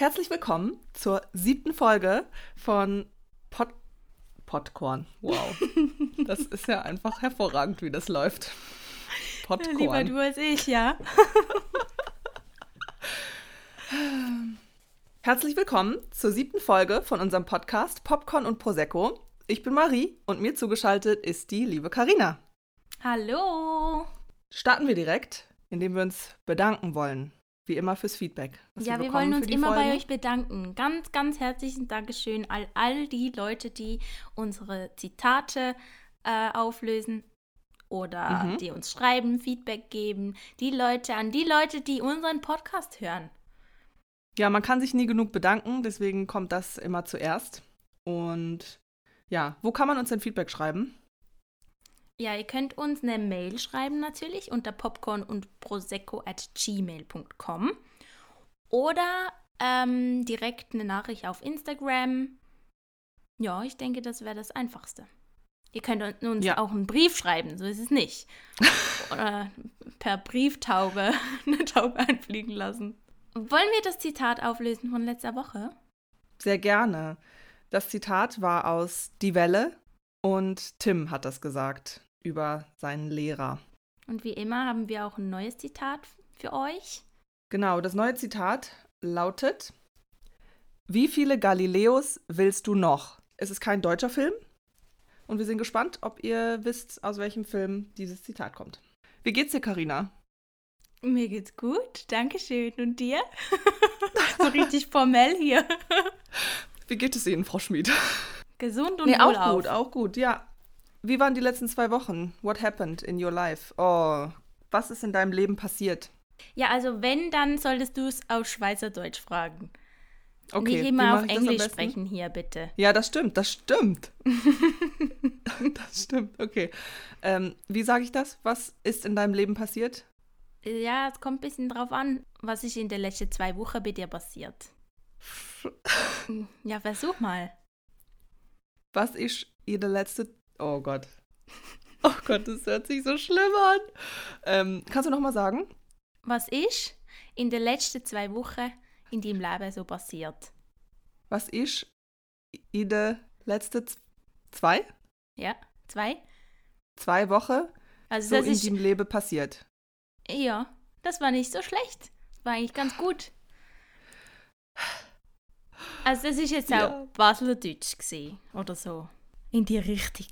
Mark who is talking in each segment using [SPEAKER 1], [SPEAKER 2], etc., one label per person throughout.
[SPEAKER 1] Herzlich willkommen zur siebten Folge von Pod Podcorn. Wow. Das ist ja einfach hervorragend, wie das läuft.
[SPEAKER 2] Podcorn. Lieber du als ich, ja.
[SPEAKER 1] Herzlich willkommen zur siebten Folge von unserem Podcast Popcorn und Prosecco. Ich bin Marie und mir zugeschaltet ist die liebe Karina.
[SPEAKER 2] Hallo.
[SPEAKER 1] Starten wir direkt, indem wir uns bedanken wollen wie immer fürs Feedback.
[SPEAKER 2] Ja, wir, wir wollen uns immer Folgen. bei euch bedanken. Ganz, ganz herzlichen Dankeschön all, all die Leute, die unsere Zitate äh, auflösen oder mhm. die uns schreiben, Feedback geben. Die Leute, an die Leute, die unseren Podcast hören.
[SPEAKER 1] Ja, man kann sich nie genug bedanken, deswegen kommt das immer zuerst. Und ja, wo kann man uns denn Feedback schreiben?
[SPEAKER 2] Ja, ihr könnt uns eine Mail schreiben natürlich unter popcorn und prosecco at gmail.com oder ähm, direkt eine Nachricht auf Instagram. Ja, ich denke, das wäre das Einfachste. Ihr könnt uns ja. auch einen Brief schreiben, so ist es nicht. Oder per Brieftaube eine Taube einfliegen lassen. Wollen wir das Zitat auflösen von letzter Woche?
[SPEAKER 1] Sehr gerne. Das Zitat war aus Die Welle und Tim hat das gesagt über seinen Lehrer.
[SPEAKER 2] Und wie immer haben wir auch ein neues Zitat für euch.
[SPEAKER 1] Genau, das neue Zitat lautet: Wie viele Galileos willst du noch? Es ist kein deutscher Film und wir sind gespannt, ob ihr wisst, aus welchem Film dieses Zitat kommt. Wie geht's dir, Karina?
[SPEAKER 2] Mir geht's gut, danke schön. Und dir? so richtig formell hier.
[SPEAKER 1] Wie geht es Ihnen, Frau Schmid?
[SPEAKER 2] Gesund und
[SPEAKER 1] nee, auch gut, auch gut, ja. Wie waren die letzten zwei Wochen? What happened in your life? Oh, was ist in deinem Leben passiert?
[SPEAKER 2] Ja, also wenn, dann solltest du es auf Schweizerdeutsch fragen. Okay. Nicht immer auf Englisch sprechen hier, bitte.
[SPEAKER 1] Ja, das stimmt, das stimmt. das stimmt, okay. Ähm, wie sage ich das? Was ist in deinem Leben passiert?
[SPEAKER 2] Ja, es kommt ein bisschen drauf an, was ist in den letzten zwei Wochen bei dir passiert. ja, versuch mal.
[SPEAKER 1] Was ist in den letzten Oh Gott. Oh Gott, das hört sich so schlimm an. Ähm, kannst du noch mal sagen?
[SPEAKER 2] Was ist in den letzten zwei Wochen in deinem Leben so passiert?
[SPEAKER 1] Was ist in den letzten zwei?
[SPEAKER 2] Ja, zwei.
[SPEAKER 1] Zwei Wochen also so in ist, deinem Leben passiert?
[SPEAKER 2] Ja, das war nicht so schlecht. Das war eigentlich ganz gut. Also das ist jetzt ja. auch Baseldeutsch gesehen oder so. In die Richtung.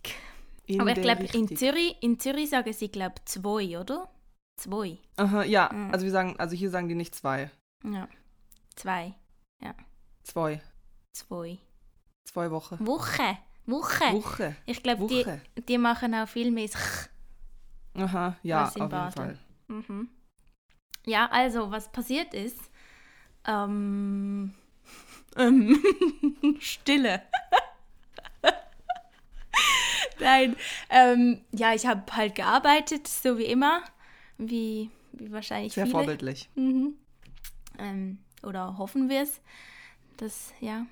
[SPEAKER 2] In Aber ich glaube, in Zürich, in Zürich sagen sie, glaube zwei, oder? Zwei.
[SPEAKER 1] Aha, ja. Mhm. Also wir sagen, also hier sagen die nicht zwei.
[SPEAKER 2] Ja. Zwei. Ja.
[SPEAKER 1] Zwei.
[SPEAKER 2] Zwei.
[SPEAKER 1] Zwei Wochen.
[SPEAKER 2] Woche. Woche.
[SPEAKER 1] Woche.
[SPEAKER 2] Ich glaube, die, die machen auch viel mehr
[SPEAKER 1] Aha, ja, auf jeden Fall.
[SPEAKER 2] Mhm. Ja, also, was passiert ist, ähm, ähm Stille. Nein, ähm, ja, ich habe halt gearbeitet, so wie immer, wie, wie wahrscheinlich
[SPEAKER 1] Sehr
[SPEAKER 2] viele.
[SPEAKER 1] vorbildlich.
[SPEAKER 2] Mhm. Ähm, oder hoffen wir es, dass, ja.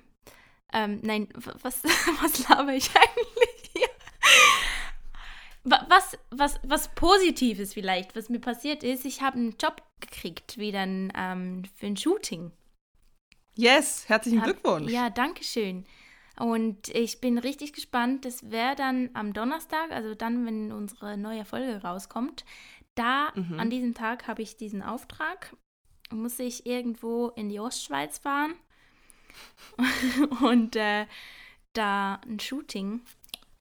[SPEAKER 2] Ähm, nein, was, was laber ich eigentlich hier? Was, was, was Positives vielleicht, was mir passiert ist, ich habe einen Job gekriegt, wieder ein, ähm, für ein Shooting.
[SPEAKER 1] Yes, herzlichen hab, Glückwunsch.
[SPEAKER 2] Ja, danke schön. Und ich bin richtig gespannt. Das wäre dann am Donnerstag, also dann, wenn unsere neue Folge rauskommt. Da, mhm. an diesem Tag, habe ich diesen Auftrag. Muss ich irgendwo in die Ostschweiz fahren und äh, da ein Shooting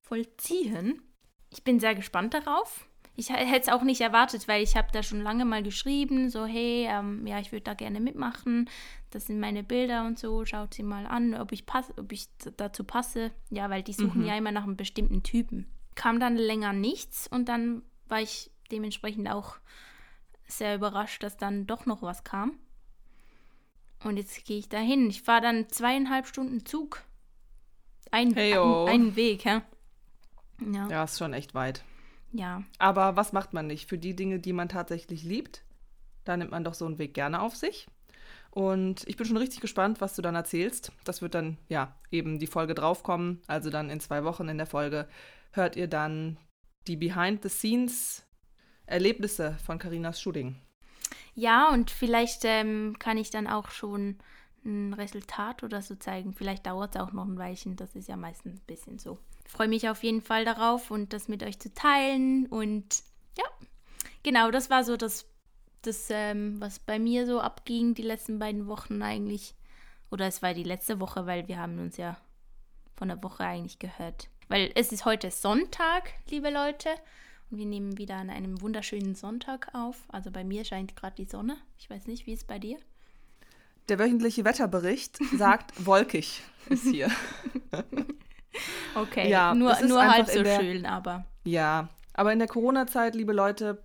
[SPEAKER 2] vollziehen. Ich bin sehr gespannt darauf ich hätte es auch nicht erwartet, weil ich habe da schon lange mal geschrieben, so hey, ähm, ja, ich würde da gerne mitmachen. Das sind meine Bilder und so. Schaut sie mal an, ob ich passe, ob ich dazu passe. Ja, weil die suchen mhm. ja immer nach einem bestimmten Typen. Kam dann länger nichts und dann war ich dementsprechend auch sehr überrascht, dass dann doch noch was kam. Und jetzt gehe ich da hin. Ich fahre dann zweieinhalb Stunden Zug. Ein, hey, ein, einen Weg, hä?
[SPEAKER 1] Ja. ja, ist schon echt weit.
[SPEAKER 2] Ja.
[SPEAKER 1] Aber was macht man nicht? Für die Dinge, die man tatsächlich liebt, da nimmt man doch so einen Weg gerne auf sich. Und ich bin schon richtig gespannt, was du dann erzählst. Das wird dann, ja, eben die Folge draufkommen. Also dann in zwei Wochen in der Folge hört ihr dann die Behind-the-Scenes-Erlebnisse von Karinas Shooting.
[SPEAKER 2] Ja, und vielleicht ähm, kann ich dann auch schon ein Resultat oder so zeigen. Vielleicht dauert es auch noch ein Weilchen, das ist ja meistens ein bisschen so. Ich freue mich auf jeden Fall darauf und das mit euch zu teilen. Und ja, genau, das war so das, das ähm, was bei mir so abging die letzten beiden Wochen eigentlich. Oder es war die letzte Woche, weil wir haben uns ja von der Woche eigentlich gehört. Weil es ist heute Sonntag, liebe Leute. Und wir nehmen wieder an einem wunderschönen Sonntag auf. Also bei mir scheint gerade die Sonne. Ich weiß nicht, wie es bei dir?
[SPEAKER 1] Der wöchentliche Wetterbericht sagt, wolkig ist hier.
[SPEAKER 2] okay, ja, nur, nur halb so der, schön, aber.
[SPEAKER 1] Ja, aber in der Corona-Zeit, liebe Leute,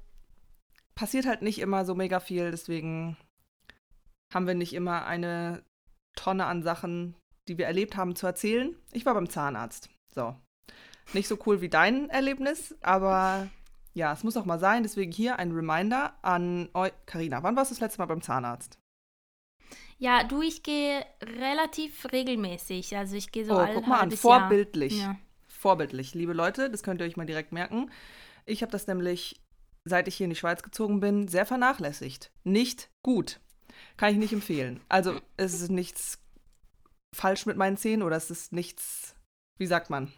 [SPEAKER 1] passiert halt nicht immer so mega viel. Deswegen haben wir nicht immer eine Tonne an Sachen, die wir erlebt haben, zu erzählen. Ich war beim Zahnarzt. So. Nicht so cool wie dein Erlebnis, aber ja, es muss auch mal sein. Deswegen hier ein Reminder an euch. Karina, wann warst du das letzte Mal beim Zahnarzt?
[SPEAKER 2] Ja, du, ich gehe relativ regelmäßig. Also ich gehe so
[SPEAKER 1] oh, guck mal an, vorbildlich. Ja. Vorbildlich, liebe Leute, das könnt ihr euch mal direkt merken. Ich habe das nämlich, seit ich hier in die Schweiz gezogen bin, sehr vernachlässigt. Nicht gut. Kann ich nicht empfehlen. Also es ist nichts falsch mit meinen Zähnen oder es ist nichts, wie sagt man?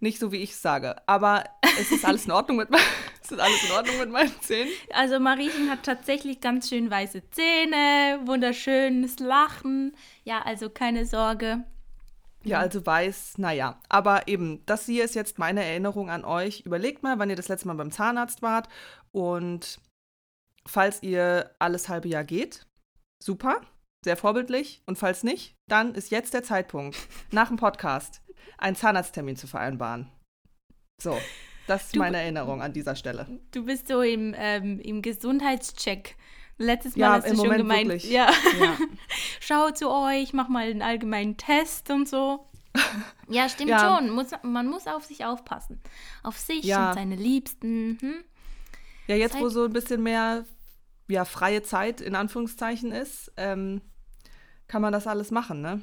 [SPEAKER 1] Nicht so, wie ich es sage. Aber es ist alles in Ordnung mit, es ist alles in Ordnung mit meinen Zähnen.
[SPEAKER 2] Also Mariechen hat tatsächlich ganz schön weiße Zähne, wunderschönes Lachen. Ja, also keine Sorge.
[SPEAKER 1] Ja, also weiß, naja. Aber eben, das hier ist jetzt meine Erinnerung an euch. Überlegt mal, wann ihr das letzte Mal beim Zahnarzt wart. Und falls ihr alles halbe Jahr geht, super sehr vorbildlich. Und falls nicht, dann ist jetzt der Zeitpunkt, nach dem Podcast einen Zahnarzttermin zu vereinbaren. So, das ist du, meine Erinnerung an dieser Stelle.
[SPEAKER 2] Du bist so im, ähm, im Gesundheitscheck. Letztes Mal ja, hast du schon Moment gemeint, wirklich. ja. ja. Schau zu euch, mach mal einen allgemeinen Test und so. Ja, stimmt ja. schon. Muss, man muss auf sich aufpassen. Auf sich ja. und seine Liebsten. Hm?
[SPEAKER 1] Ja, jetzt, Zeit. wo so ein bisschen mehr ja, freie Zeit in Anführungszeichen ist, ähm, kann man das alles machen, ne?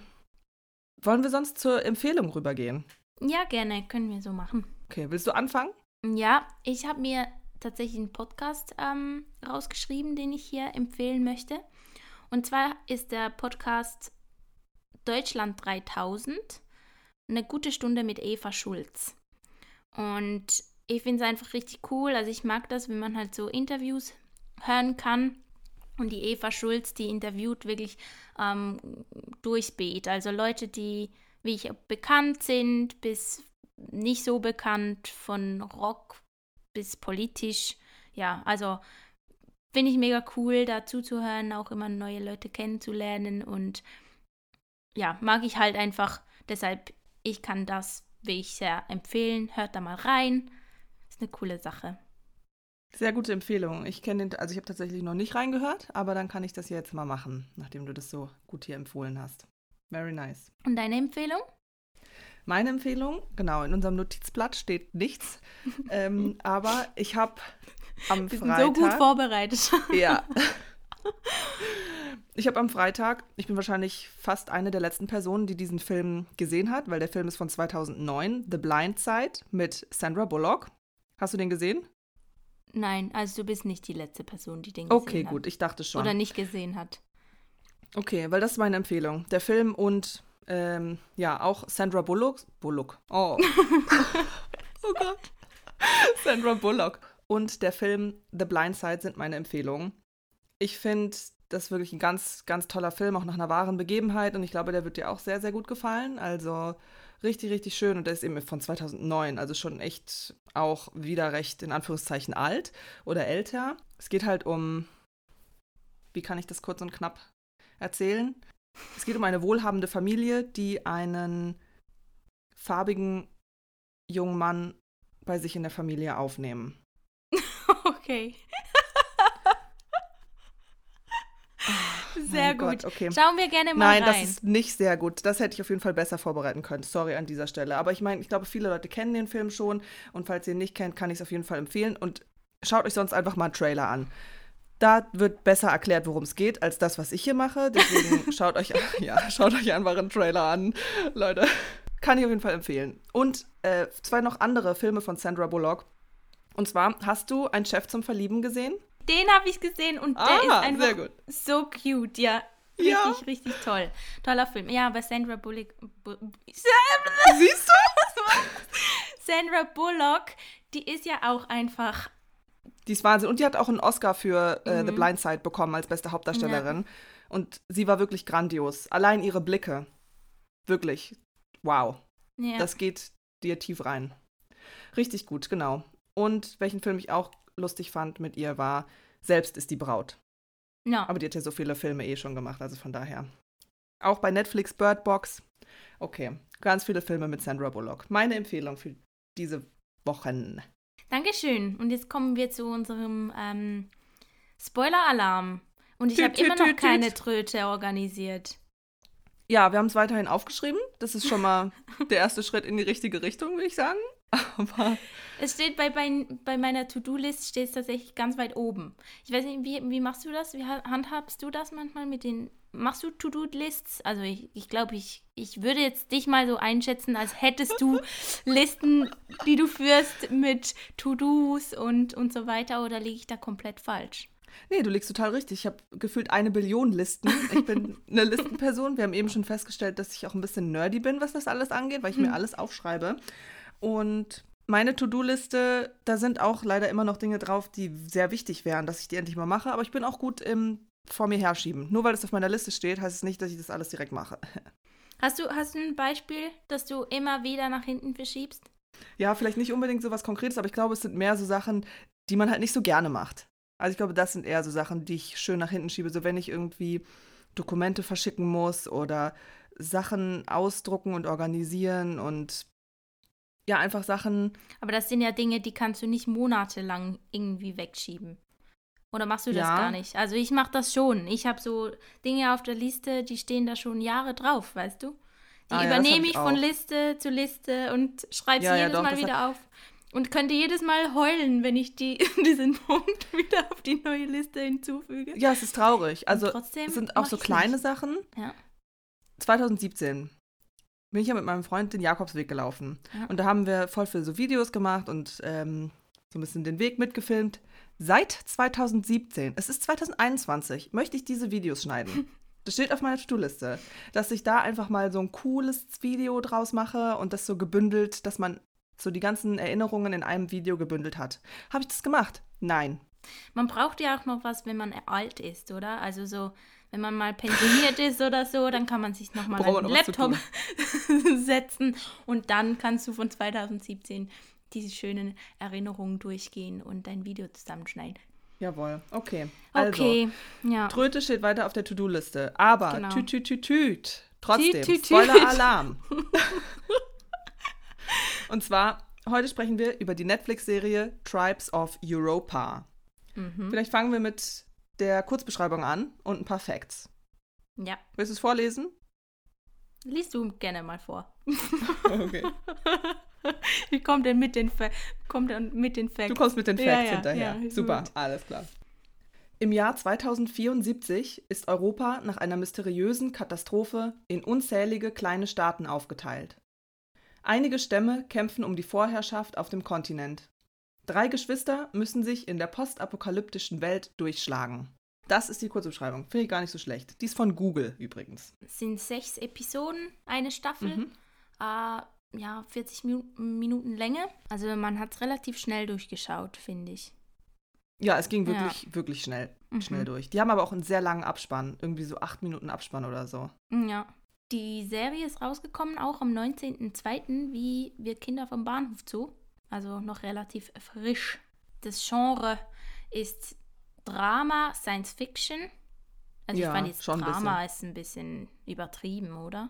[SPEAKER 1] Wollen wir sonst zur Empfehlung rübergehen?
[SPEAKER 2] Ja, gerne, können wir so machen.
[SPEAKER 1] Okay, willst du anfangen?
[SPEAKER 2] Ja, ich habe mir tatsächlich einen Podcast ähm, rausgeschrieben, den ich hier empfehlen möchte. Und zwar ist der Podcast Deutschland 3000, eine gute Stunde mit Eva Schulz. Und ich finde es einfach richtig cool. Also ich mag das, wenn man halt so Interviews hören kann und die Eva Schulz, die interviewt wirklich ähm, durchs. Also Leute, die, wie ich, bekannt sind, bis nicht so bekannt, von Rock bis politisch. Ja, also finde ich mega cool, da zuzuhören, auch immer neue Leute kennenzulernen. Und ja, mag ich halt einfach. Deshalb, ich kann das wirklich sehr empfehlen. Hört da mal rein. Ist eine coole Sache.
[SPEAKER 1] Sehr gute Empfehlung. Ich kenne den, also ich habe tatsächlich noch nicht reingehört, aber dann kann ich das jetzt mal machen, nachdem du das so gut hier empfohlen hast. Very nice.
[SPEAKER 2] Und deine Empfehlung?
[SPEAKER 1] Meine Empfehlung, genau, in unserem Notizblatt steht nichts, ähm, aber ich habe am Wir Freitag.
[SPEAKER 2] Sind so gut vorbereitet.
[SPEAKER 1] Ja. Ich habe am Freitag, ich bin wahrscheinlich fast eine der letzten Personen, die diesen Film gesehen hat, weil der Film ist von 2009, The Blind Side mit Sandra Bullock. Hast du den gesehen?
[SPEAKER 2] Nein, also du bist nicht die letzte Person, die den
[SPEAKER 1] gesehen okay, hat. Okay, gut, ich dachte schon.
[SPEAKER 2] Oder nicht gesehen hat.
[SPEAKER 1] Okay, weil das ist meine Empfehlung. Der Film und ähm, ja, auch Sandra Bullock. Bullock. Oh. oh Gott. Sandra Bullock. Und der Film The Blind Side sind meine Empfehlungen. Ich finde, das ist wirklich ein ganz, ganz toller Film, auch nach einer wahren Begebenheit. Und ich glaube, der wird dir auch sehr, sehr gut gefallen. Also Richtig, richtig schön. Und der ist eben von 2009, also schon echt auch wieder recht in Anführungszeichen alt oder älter. Es geht halt um, wie kann ich das kurz und knapp erzählen? Es geht um eine wohlhabende Familie, die einen farbigen jungen Mann bei sich in der Familie aufnehmen.
[SPEAKER 2] Okay. Sehr gut. Gott, okay. Schauen wir gerne mal
[SPEAKER 1] Nein,
[SPEAKER 2] rein.
[SPEAKER 1] das ist nicht sehr gut. Das hätte ich auf jeden Fall besser vorbereiten können. Sorry an dieser Stelle. Aber ich meine, ich glaube, viele Leute kennen den Film schon. Und falls ihr ihn nicht kennt, kann ich es auf jeden Fall empfehlen. Und schaut euch sonst einfach mal einen Trailer an. Da wird besser erklärt, worum es geht, als das, was ich hier mache. Deswegen schaut euch, ja, schaut euch einfach einen Trailer an, Leute. Kann ich auf jeden Fall empfehlen. Und äh, zwei noch andere Filme von Sandra Bullock. Und zwar, hast du Ein Chef zum Verlieben gesehen?
[SPEAKER 2] Den habe ich gesehen und der ah, ist einfach so cute, ja.
[SPEAKER 1] Ja.
[SPEAKER 2] Richtig, richtig toll. Toller Film. Ja, aber Sandra Bullock. Bu
[SPEAKER 1] Siehst du?
[SPEAKER 2] Sandra Bullock, die ist ja auch einfach.
[SPEAKER 1] Die ist Wahnsinn. Und die hat auch einen Oscar für äh,
[SPEAKER 2] Mhm.
[SPEAKER 1] The Blind Side bekommen als beste Hauptdarstellerin. Und sie war wirklich grandios. Allein ihre Blicke. Wirklich. Wow.
[SPEAKER 2] Ja.
[SPEAKER 1] Das geht dir tief rein. Richtig gut, genau. Und welchen Film ich auch lustig fand mit ihr war Selbst ist die Braut.
[SPEAKER 2] ja.
[SPEAKER 1] Aber die hat ja so viele Filme eh schon gemacht, also von daher. Auch bei Netflix Bird Box. Okay, ganz viele Filme mit Sandra Bullock. Meine Empfehlung für diese Wochen.
[SPEAKER 2] Dankeschön. Und jetzt kommen wir zu unserem ähm, Spoiler-Alarm. Und ich habe immer noch
[SPEAKER 1] tüt,
[SPEAKER 2] keine
[SPEAKER 1] tüt.
[SPEAKER 2] Tröte organisiert.
[SPEAKER 1] Ja, wir haben es weiterhin aufgeschrieben. Das ist schon mal der erste Schritt in die richtige Richtung, würde ich sagen. Aber
[SPEAKER 2] Es steht bei, bei, bei meiner To-Do-List steht es tatsächlich ganz weit oben. Ich weiß nicht, wie, wie machst du das? Wie ha- handhabst du das manchmal mit den. Machst du To-Do-Lists? Also ich, ich glaube, ich, ich würde jetzt dich mal so einschätzen, als hättest du Listen, die du führst mit To-Dos und, und so weiter, oder liege ich da komplett falsch?
[SPEAKER 1] nee, du liegst total richtig. Ich habe gefühlt eine Billion Listen. Ich bin eine Listenperson. Wir haben eben schon festgestellt, dass ich auch ein bisschen nerdy bin, was das alles angeht, weil ich mir alles aufschreibe. Und meine To-Do-Liste, da sind auch leider immer noch Dinge drauf, die sehr wichtig wären, dass ich die endlich mal mache. Aber ich bin auch gut im vor mir herschieben. Nur weil es auf meiner Liste steht, heißt es nicht, dass ich das alles direkt mache.
[SPEAKER 2] Hast du, hast du ein Beispiel, das du immer wieder nach hinten verschiebst?
[SPEAKER 1] Ja, vielleicht nicht unbedingt so was Konkretes, aber ich glaube, es sind mehr so Sachen, die man halt nicht so gerne macht. Also ich glaube, das sind eher so Sachen, die ich schön nach hinten schiebe. So wenn ich irgendwie Dokumente verschicken muss oder Sachen ausdrucken und organisieren und ja, einfach Sachen.
[SPEAKER 2] Aber das sind ja Dinge, die kannst du nicht monatelang irgendwie wegschieben. Oder machst du das
[SPEAKER 1] Ja.
[SPEAKER 2] gar nicht? Also ich mache das schon. Ich habe so Dinge auf der Liste, die stehen da schon Jahre drauf, weißt du? Die
[SPEAKER 1] Ah ja,
[SPEAKER 2] übernehme
[SPEAKER 1] ich
[SPEAKER 2] ich von
[SPEAKER 1] auch.
[SPEAKER 2] Liste zu Liste und schreibe sie
[SPEAKER 1] Ja, ja,
[SPEAKER 2] jedes
[SPEAKER 1] doch,
[SPEAKER 2] Mal
[SPEAKER 1] das hat-
[SPEAKER 2] wieder auf. Und könnte jedes Mal heulen, wenn ich die, diesen Punkt wieder auf die neue Liste hinzufüge.
[SPEAKER 1] Ja, es ist traurig. Also es sind auch so kleine
[SPEAKER 2] nicht.
[SPEAKER 1] Sachen.
[SPEAKER 2] Ja.
[SPEAKER 1] 2017 bin ich ja mit meinem Freund den Jakobsweg gelaufen.
[SPEAKER 2] Ja.
[SPEAKER 1] Und da haben wir voll viele so Videos gemacht und ähm, so ein bisschen den Weg mitgefilmt. Seit 2017, es ist 2021, möchte ich diese Videos schneiden. Das steht auf meiner To-Do-Liste, dass ich da einfach mal so ein cooles Video draus mache und das so gebündelt, dass man so die ganzen Erinnerungen in einem Video gebündelt hat. Habe ich das gemacht? Nein.
[SPEAKER 2] Man braucht ja auch noch was, wenn man alt ist, oder? Also so, wenn man mal pensioniert ist oder so, dann kann man sich nochmal
[SPEAKER 1] zu
[SPEAKER 2] Laptop setzen und dann kannst du von 2017 diese schönen Erinnerungen durchgehen und dein Video zusammenschneiden.
[SPEAKER 1] Jawohl, okay. Also,
[SPEAKER 2] Okay, ja.
[SPEAKER 1] Tröte steht weiter auf der To-Do-Liste. Aber
[SPEAKER 2] Genau.
[SPEAKER 1] tüt, tüt, tüt, tüt. Trotzdem,
[SPEAKER 2] tüt, tüt.
[SPEAKER 1] Spoiler-Alarm. Und zwar, heute sprechen wir über die Netflix-Serie Tribes of Europa.
[SPEAKER 2] Mhm.
[SPEAKER 1] Vielleicht fangen wir mit der Kurzbeschreibung an und ein paar Facts.
[SPEAKER 2] Ja.
[SPEAKER 1] Willst du es vorlesen?
[SPEAKER 2] Liest du gerne mal vor.
[SPEAKER 1] Okay.
[SPEAKER 2] Wie kommt denn mit den, Fa kommt denn mit den Facts?
[SPEAKER 1] Du kommst mit den Facts
[SPEAKER 2] ja,
[SPEAKER 1] hinterher.
[SPEAKER 2] ja,
[SPEAKER 1] Super,
[SPEAKER 2] gut.
[SPEAKER 1] alles klar. Im Jahr 2074 ist Europa nach einer mysteriösen Katastrophe in unzählige kleine Staaten aufgeteilt. Einige Stämme kämpfen um die Vorherrschaft auf dem Kontinent. Drei Geschwister müssen sich in der postapokalyptischen Welt durchschlagen. Das ist die Kurzbeschreibung. Finde ich gar nicht so schlecht. Die ist von Google übrigens.
[SPEAKER 2] Es sind sechs Episoden, eine Staffel.
[SPEAKER 1] Mhm.
[SPEAKER 2] Äh, ja, 40 Minu Minuten Länge. Also man hat es relativ schnell durchgeschaut, finde ich.
[SPEAKER 1] Ja, es ging
[SPEAKER 2] Ja.
[SPEAKER 1] wirklich, wirklich schnell,
[SPEAKER 2] Mhm.
[SPEAKER 1] schnell durch. Die haben aber auch einen sehr langen Abspann. Irgendwie so acht Minuten Abspann oder so.
[SPEAKER 2] Ja. Die Serie ist rausgekommen auch am 19.02. wie Wir Kinder vom Bahnhof Zoo. Also noch relativ frisch. Das Genre ist Drama, Science Fiction. Also
[SPEAKER 1] Ja,
[SPEAKER 2] ich fand jetzt
[SPEAKER 1] schon ein
[SPEAKER 2] Drama ist ein bisschen übertrieben, oder?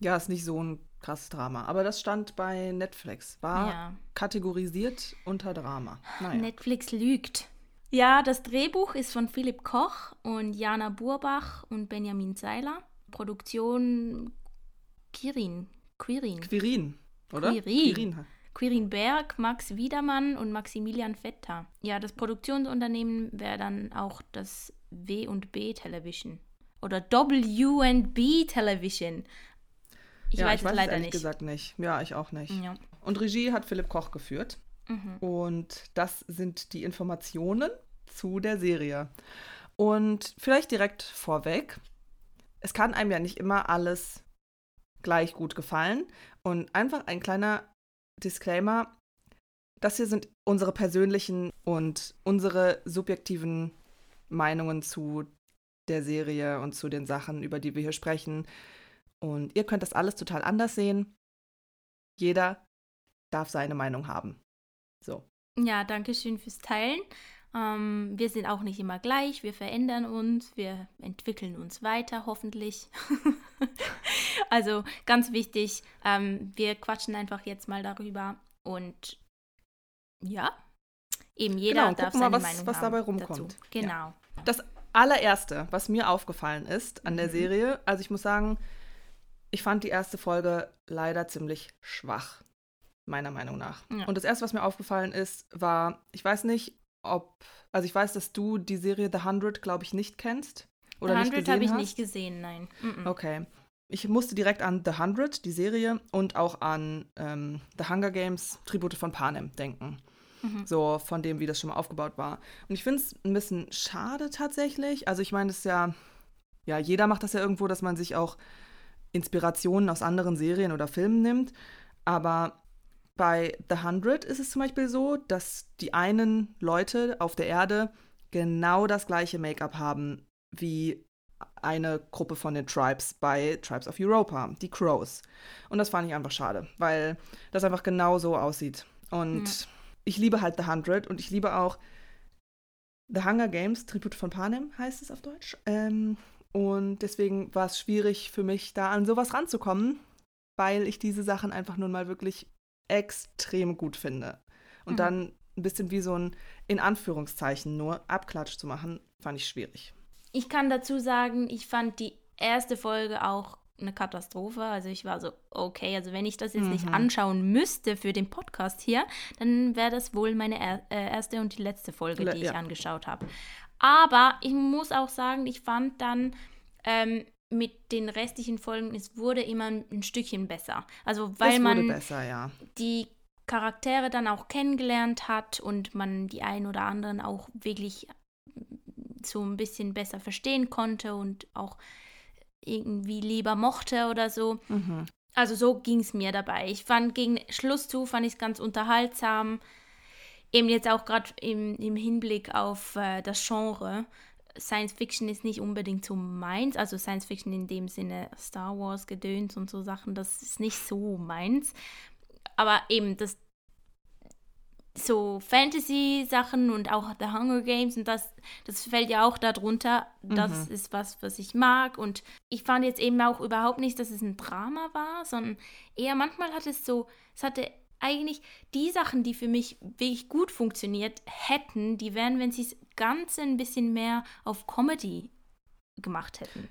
[SPEAKER 1] Ja, ist nicht so ein krasses Drama. Aber das stand bei Netflix. War
[SPEAKER 2] Ja.
[SPEAKER 1] kategorisiert unter Drama. Naja.
[SPEAKER 2] Netflix lügt. Ja, das Drehbuch ist von Philipp Koch und Jana Burbach und Benjamin Seiler. Produktion Kirin. Quirin.
[SPEAKER 1] Quirin, oder?
[SPEAKER 2] Quirin.
[SPEAKER 1] Quirin.
[SPEAKER 2] Quirin Berg, Max Wiedermann und Maximilian Vetter. Ja, das Produktionsunternehmen wäre dann auch das W&B Television. Oder W&B Television. Ich
[SPEAKER 1] ja,
[SPEAKER 2] weiß
[SPEAKER 1] ich
[SPEAKER 2] es
[SPEAKER 1] weiß
[SPEAKER 2] leider
[SPEAKER 1] ehrlich
[SPEAKER 2] nicht.
[SPEAKER 1] gesagt nicht. Ja, ich auch nicht.
[SPEAKER 2] Ja.
[SPEAKER 1] Und Regie hat Philipp Koch geführt.
[SPEAKER 2] Mhm.
[SPEAKER 1] Und das sind die Informationen zu der Serie. Und vielleicht direkt vorweg. es kann einem ja nicht immer alles gleich gut gefallen. Und einfach ein kleiner Disclaimer. Das hier sind unsere persönlichen und unsere subjektiven Meinungen zu der Serie und zu den Sachen, über die wir hier sprechen. Und ihr könnt das alles total anders sehen. Jeder darf seine Meinung haben. So.
[SPEAKER 2] Ja, danke schön fürs Teilen. Ähm, wir sind auch nicht immer gleich, wir verändern uns, wir entwickeln uns weiter, hoffentlich. also ganz wichtig, ähm, wir quatschen einfach jetzt mal darüber und ja, eben jeder
[SPEAKER 1] genau,
[SPEAKER 2] darf
[SPEAKER 1] seine
[SPEAKER 2] mal, was,
[SPEAKER 1] Meinung was dabei rumkommt.
[SPEAKER 2] Dazu. Genau. Ja.
[SPEAKER 1] Das allererste, was mir aufgefallen ist an der mhm. Serie, also ich muss sagen, ich fand die erste Folge leider ziemlich schwach, meiner Meinung nach. Ja. Und das erste, was mir aufgefallen ist, war, ich weiß nicht, ob, also ich weiß, dass du die Serie The Hundred, glaube ich, nicht kennst. Oder
[SPEAKER 2] The Hundred habe ich
[SPEAKER 1] hast.
[SPEAKER 2] nicht gesehen, nein. Mm -mm.
[SPEAKER 1] Okay. Ich musste direkt an The Hundred, die Serie, und auch an ähm, The Hunger Games, Tribute von Panem denken. Mhm. So von dem, wie das schon mal aufgebaut war. Und ich finde es ein bisschen schade tatsächlich. Also ich meine, es ist ja, ja, jeder macht das ja irgendwo, dass man sich auch Inspirationen aus anderen Serien oder Filmen nimmt. Aber bei The Hundred ist es zum Beispiel so, dass die einen Leute auf der Erde genau das gleiche Make-up haben wie eine Gruppe von den Tribes bei Tribes of Europa, die Crows. Und das fand ich einfach schade, weil das einfach genau so aussieht. Und ja. ich liebe halt The Hundred und ich liebe auch The Hunger Games, Tribute von Panem heißt es auf Deutsch. Ähm, und deswegen war es schwierig für mich, da an sowas ranzukommen, weil ich diese Sachen einfach nun mal wirklich extrem gut finde. Und mhm. dann ein bisschen wie so ein, in Anführungszeichen nur, Abklatsch zu machen, fand ich schwierig.
[SPEAKER 2] Ich kann dazu sagen, ich fand die erste Folge auch eine Katastrophe. Also ich war so, okay, also wenn ich das jetzt mhm. nicht anschauen müsste für den Podcast hier, dann wäre das wohl meine er äh, erste und die letzte Folge, die ich ja. angeschaut habe. Aber ich muss auch sagen, ich fand dann ähm, mit den restlichen Folgen, es wurde immer ein Stückchen besser. Also weil man
[SPEAKER 1] besser, ja.
[SPEAKER 2] die Charaktere dann auch kennengelernt hat und man die einen oder anderen auch wirklich so ein bisschen besser verstehen konnte und auch irgendwie lieber mochte oder so. Mhm. Also so ging es mir dabei. Ich fand gegen Schluss zu, fand ich es ganz unterhaltsam. Eben jetzt auch gerade im, im Hinblick auf äh, das Genre. Science Fiction ist nicht unbedingt so meins. Also Science Fiction in dem Sinne Star Wars gedöns und so Sachen, das ist nicht so meins. Aber eben das so Fantasy-Sachen und auch The Hunger Games und das, das fällt ja auch darunter. Das mhm. ist was, was ich mag. Und ich fand jetzt eben auch überhaupt nicht, dass es ein Drama war, sondern eher manchmal hat es so, es hatte eigentlich die Sachen, die für mich wirklich gut funktioniert hätten, die wären, wenn sie es ganz ein bisschen mehr auf Comedy gemacht hätten.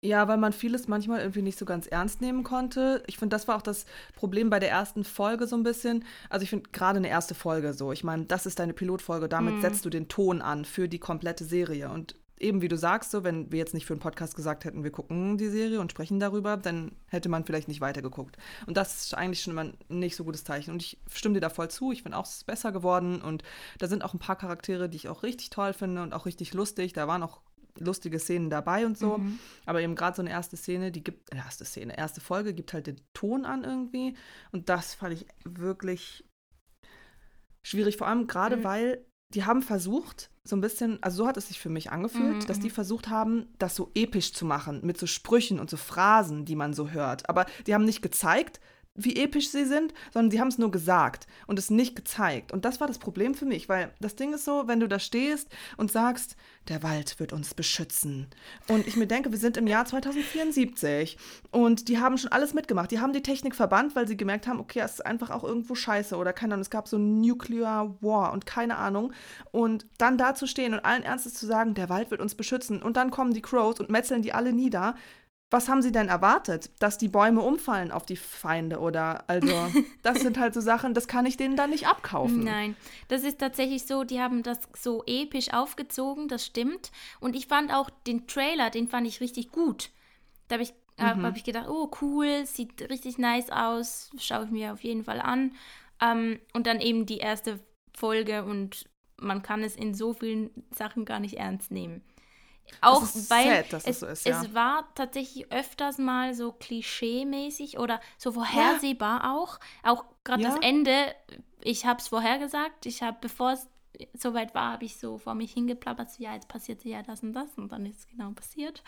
[SPEAKER 1] Ja, weil man vieles manchmal irgendwie nicht so ganz ernst nehmen konnte. Ich finde, das war auch das Problem bei der ersten Folge so ein bisschen. Also ich finde gerade eine erste Folge so. Ich meine, das ist deine Pilotfolge, damit mm. setzt du den Ton an für die komplette Serie. Und eben wie du sagst, so, wenn wir jetzt nicht für einen Podcast gesagt hätten, wir gucken die Serie und sprechen darüber, dann hätte man vielleicht nicht weitergeguckt. Und das ist eigentlich schon immer ein nicht so gutes Zeichen. Und ich stimme dir da voll zu. Ich finde auch, es ist besser geworden. Und da sind auch ein paar Charaktere, die ich auch richtig toll finde und auch richtig lustig. Da waren auch lustige Szenen dabei und so. Mhm. Aber eben gerade so eine erste Szene, die gibt, erste Szene, erste Folge gibt halt den Ton an irgendwie. Und das fand ich wirklich schwierig, vor allem gerade mhm. weil die haben versucht, so ein bisschen, also so hat es sich für mich angefühlt, mhm. dass die mhm. versucht haben, das so episch zu machen, mit so Sprüchen und so Phrasen, die man so hört. Aber die haben nicht gezeigt, wie episch sie sind, sondern sie haben es nur gesagt und es nicht gezeigt. Und das war das Problem für mich, weil das Ding ist so, wenn du da stehst und sagst, der Wald wird uns beschützen. Und ich mir denke, wir sind im Jahr 2074 und die haben schon alles mitgemacht. Die haben die Technik verbannt, weil sie gemerkt haben, okay, es ist einfach auch irgendwo scheiße oder keine Ahnung, es gab so ein Nuclear War und keine Ahnung. Und dann da zu stehen und allen Ernstes zu sagen, der Wald wird uns beschützen und dann kommen die Crows und metzeln die alle nieder was haben sie denn erwartet? Dass die Bäume umfallen auf die Feinde oder also das sind halt so Sachen, das kann ich denen dann nicht abkaufen.
[SPEAKER 2] Nein, das ist tatsächlich so, die haben das so episch aufgezogen, das stimmt. Und ich fand auch den Trailer, den fand ich richtig gut. Da habe ich, mhm. hab ich gedacht, oh cool, sieht richtig nice aus, schaue ich mir auf jeden Fall an. Ähm, und dann eben die erste Folge und man kann es in so vielen Sachen gar nicht ernst nehmen Auch weil
[SPEAKER 1] sad, dass es so ist, ja.
[SPEAKER 2] es war tatsächlich öfters mal so klischee-mäßig oder so vorhersehbar auch. Auch gerade
[SPEAKER 1] Ja.
[SPEAKER 2] das Ende, ich habe es vorhergesagt. Ich habe, bevor es soweit war, habe ich so vor mich hingeplappert, so, ja, jetzt passierte ja das und das und dann ist es genau passiert.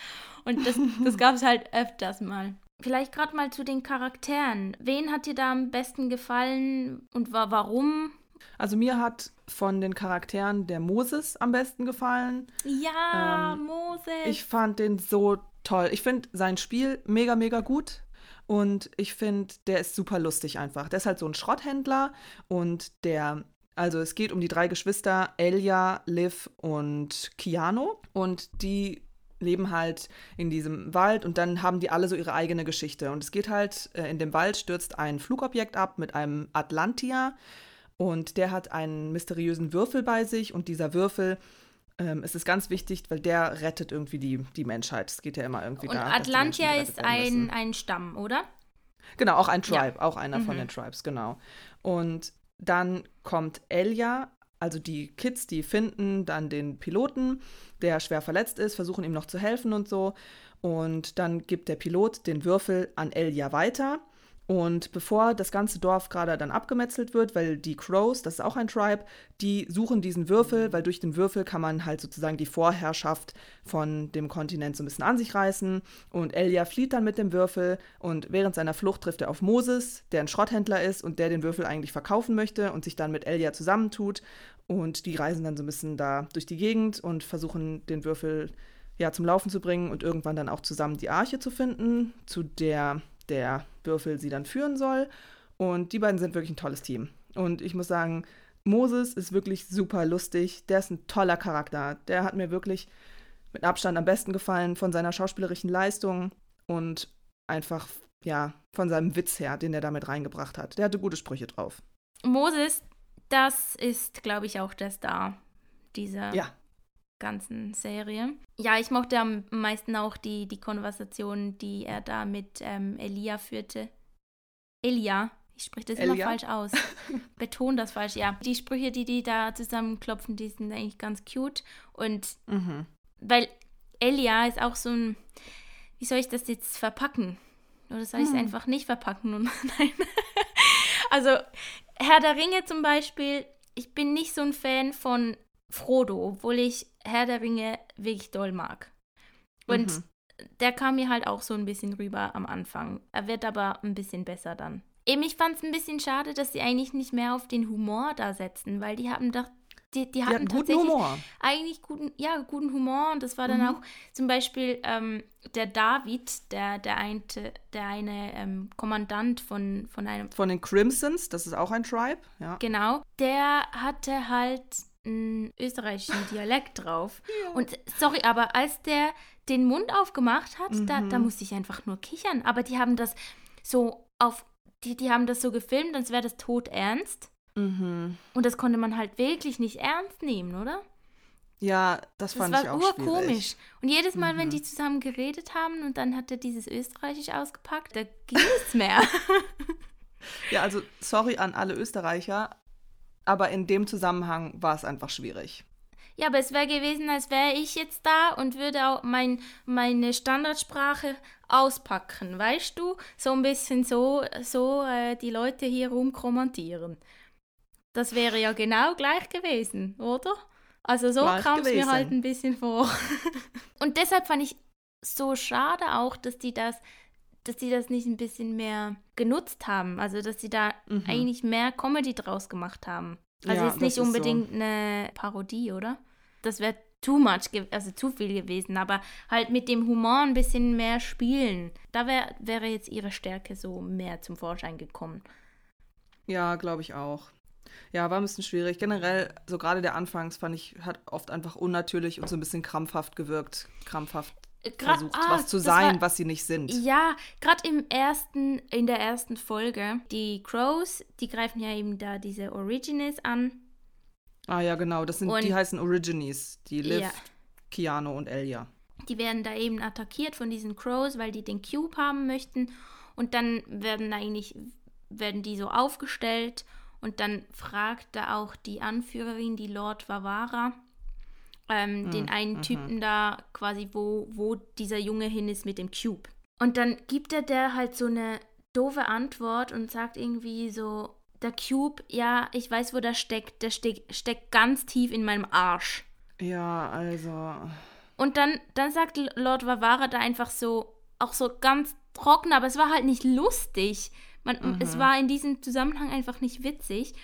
[SPEAKER 2] Und das, das gab es halt öfters mal. Vielleicht gerade mal zu den Charakteren. Wen hat dir da am besten gefallen und wa warum?
[SPEAKER 1] Also mir hat von den Charakteren der Moses am besten gefallen.
[SPEAKER 2] Ja,
[SPEAKER 1] Ähm,
[SPEAKER 2] Moses.
[SPEAKER 1] Ich fand den so toll. Ich finde sein Spiel mega, mega gut. Und ich finde, der ist super lustig einfach. Der ist halt so ein Schrotthändler und der, also es geht um die drei Geschwister, Elia, Liv und Keanu. Und die leben halt in diesem Wald und dann haben die alle so ihre eigene Geschichte. Und es geht halt, äh, in dem Wald stürzt ein Flugobjekt ab mit einem Atlantia und der hat einen mysteriösen Würfel bei sich und dieser Würfel, ähm, es ist ganz wichtig, weil der rettet irgendwie die, die Menschheit. Es geht ja immer irgendwie
[SPEAKER 2] und
[SPEAKER 1] da. Menschen
[SPEAKER 2] Atlantia ist ein, ein Stamm, oder?
[SPEAKER 1] Genau, auch ein
[SPEAKER 2] Ja.
[SPEAKER 1] Tribe, auch einer von
[SPEAKER 2] Mhm.
[SPEAKER 1] den Tribes, genau. Und dann kommt Elia, also die Kids, die finden dann den Piloten, der schwer verletzt ist, versuchen ihm noch zu helfen und so. Und dann gibt der Pilot den Würfel an Elia weiter. Und bevor das ganze Dorf gerade dann abgemetzelt wird, weil die Crows, das ist auch ein Tribe, die suchen diesen Würfel, weil durch den Würfel kann man halt sozusagen die Vorherrschaft von dem Kontinent so ein bisschen an sich reißen. Und Elia flieht dann mit dem Würfel und während seiner Flucht trifft er auf Moses, der ein Schrotthändler ist und der den Würfel eigentlich verkaufen möchte und sich dann mit Elia zusammentut. Und die reisen dann so ein bisschen da durch die Gegend und versuchen den Würfel ja zum Laufen zu bringen und irgendwann dann auch zusammen die Arche zu finden, zu der der Würfel sie dann führen soll. Und die beiden sind wirklich ein tolles Team. Und ich muss sagen, Moses ist wirklich super lustig. Der ist ein toller Charakter. Der hat mir wirklich mit Abstand am besten gefallen von seiner schauspielerischen Leistung und einfach, ja, von seinem Witz her, den er damit reingebracht hat. Der hatte gute Sprüche drauf.
[SPEAKER 2] Moses, das ist, glaube ich, auch der Star dieser
[SPEAKER 1] Ja,
[SPEAKER 2] ganzen Serie. Ja, ich mochte am meisten auch die, die Konversation, die er da mit ähm, Elia führte. Elia, ich spreche das immer
[SPEAKER 1] Elia?
[SPEAKER 2] falsch aus. Beton das falsch, ja. Die Sprüche, die die da zusammenklopfen, die sind eigentlich ganz cute. Und
[SPEAKER 1] mhm.
[SPEAKER 2] weil Elia ist auch so ein, wie soll ich das jetzt verpacken? Oder soll ich es
[SPEAKER 1] Hm.
[SPEAKER 2] einfach nicht verpacken? Nein. also, Herr der Ringe zum Beispiel, ich bin nicht so ein Fan von Frodo, obwohl ich Herr der Ringe wirklich doll mag. Und
[SPEAKER 1] Mhm.
[SPEAKER 2] der kam mir halt auch so ein bisschen rüber am Anfang. Er wird aber ein bisschen besser dann. Eben, ich fand es ein bisschen schade, dass sie eigentlich nicht mehr auf den Humor da setzen, weil die haben doch, die, die
[SPEAKER 1] Die
[SPEAKER 2] hatten
[SPEAKER 1] hatten guten
[SPEAKER 2] tatsächlich
[SPEAKER 1] Humor.
[SPEAKER 2] eigentlich guten, ja, guten Humor und das war dann
[SPEAKER 1] Mhm.
[SPEAKER 2] auch zum Beispiel ähm, der David, der, der, eine, der eine ähm, Kommandant von, von einem,
[SPEAKER 1] Von den Crimsons, das ist auch ein Tribe. Ja.
[SPEAKER 2] genau, der hatte halt einen österreichischen Dialekt drauf. Und sorry, aber als der den Mund aufgemacht hat, da, da
[SPEAKER 1] Mhm.
[SPEAKER 2] musste ich einfach nur kichern. Aber die haben das so auf, die, die haben das so gefilmt, als wäre das tot ernst.
[SPEAKER 1] Mhm.
[SPEAKER 2] Und das konnte man halt wirklich nicht ernst nehmen, oder?
[SPEAKER 1] Ja, das
[SPEAKER 2] Das
[SPEAKER 1] fand
[SPEAKER 2] war
[SPEAKER 1] ich auch
[SPEAKER 2] urkomisch.
[SPEAKER 1] schwierig.
[SPEAKER 2] Und jedes Mal, wenn
[SPEAKER 1] Mhm.
[SPEAKER 2] die zusammen geredet haben und dann hat er dieses Österreichisch ausgepackt, da ging nichts mehr.
[SPEAKER 1] Ja, also sorry an alle Österreicher, aber in dem Zusammenhang war es einfach schwierig.
[SPEAKER 2] ja, aber es wäre gewesen, als wäre ich jetzt da und würde auch mein, meine Standardsprache auspacken, weißt du? So ein bisschen so, so äh, die Leute hier rumkommentieren. Das wäre ja genau gleich gewesen, oder? Also so kam es mir halt ein bisschen vor. und deshalb fand ich so schade auch, dass die das, dass die das nicht ein bisschen mehr genutzt haben. Also dass sie da
[SPEAKER 1] Mhm.
[SPEAKER 2] eigentlich mehr Comedy draus gemacht haben. Also
[SPEAKER 1] Ja,
[SPEAKER 2] jetzt nicht
[SPEAKER 1] ist so.
[SPEAKER 2] unbedingt eine Parodie, oder? Das wäre too much, also zu viel gewesen, aber halt mit dem Humor ein bisschen mehr spielen. Da wär, wäre jetzt ihre Stärke so mehr zum Vorschein gekommen.
[SPEAKER 1] Ja, glaube ich auch. Ja, war ein bisschen schwierig. Generell, so gerade der Anfangs fand ich, hat oft einfach unnatürlich und so ein bisschen krampfhaft gewirkt. Krampfhaft
[SPEAKER 2] grad-
[SPEAKER 1] versucht,
[SPEAKER 2] ah,
[SPEAKER 1] was zu sein,
[SPEAKER 2] war-
[SPEAKER 1] was sie nicht sind.
[SPEAKER 2] Ja, gerade im ersten, in der ersten Folge, die Crows, die greifen ja eben da diese Origines an.
[SPEAKER 1] Ah ja, genau. Das sind,
[SPEAKER 2] Und-
[SPEAKER 1] die heißen Origines. Die Liv,
[SPEAKER 2] Ja.
[SPEAKER 1] Keanu und Elia.
[SPEAKER 2] Die werden da eben attackiert von diesen Crows, weil die den Cube haben möchten. Und dann werden eigentlich, werden die so aufgestellt. Und dann fragt da auch die Anführerin, die Lord Vavara, ähm,
[SPEAKER 1] Mhm,
[SPEAKER 2] den einen
[SPEAKER 1] mhm.
[SPEAKER 2] Typen da quasi, wo, wo dieser Junge hin ist mit dem Cube. Und dann gibt er der halt so eine doofe Antwort und sagt irgendwie so, der Cube, ja, ich weiß, wo der steckt, der steck, steckt ganz tief in meinem Arsch.
[SPEAKER 1] Ja, also.
[SPEAKER 2] Und dann, dann sagt Lord Vavara da einfach so, auch so ganz trocken, aber es war halt nicht lustig. Man, Es war in diesem Zusammenhang einfach nicht witzig.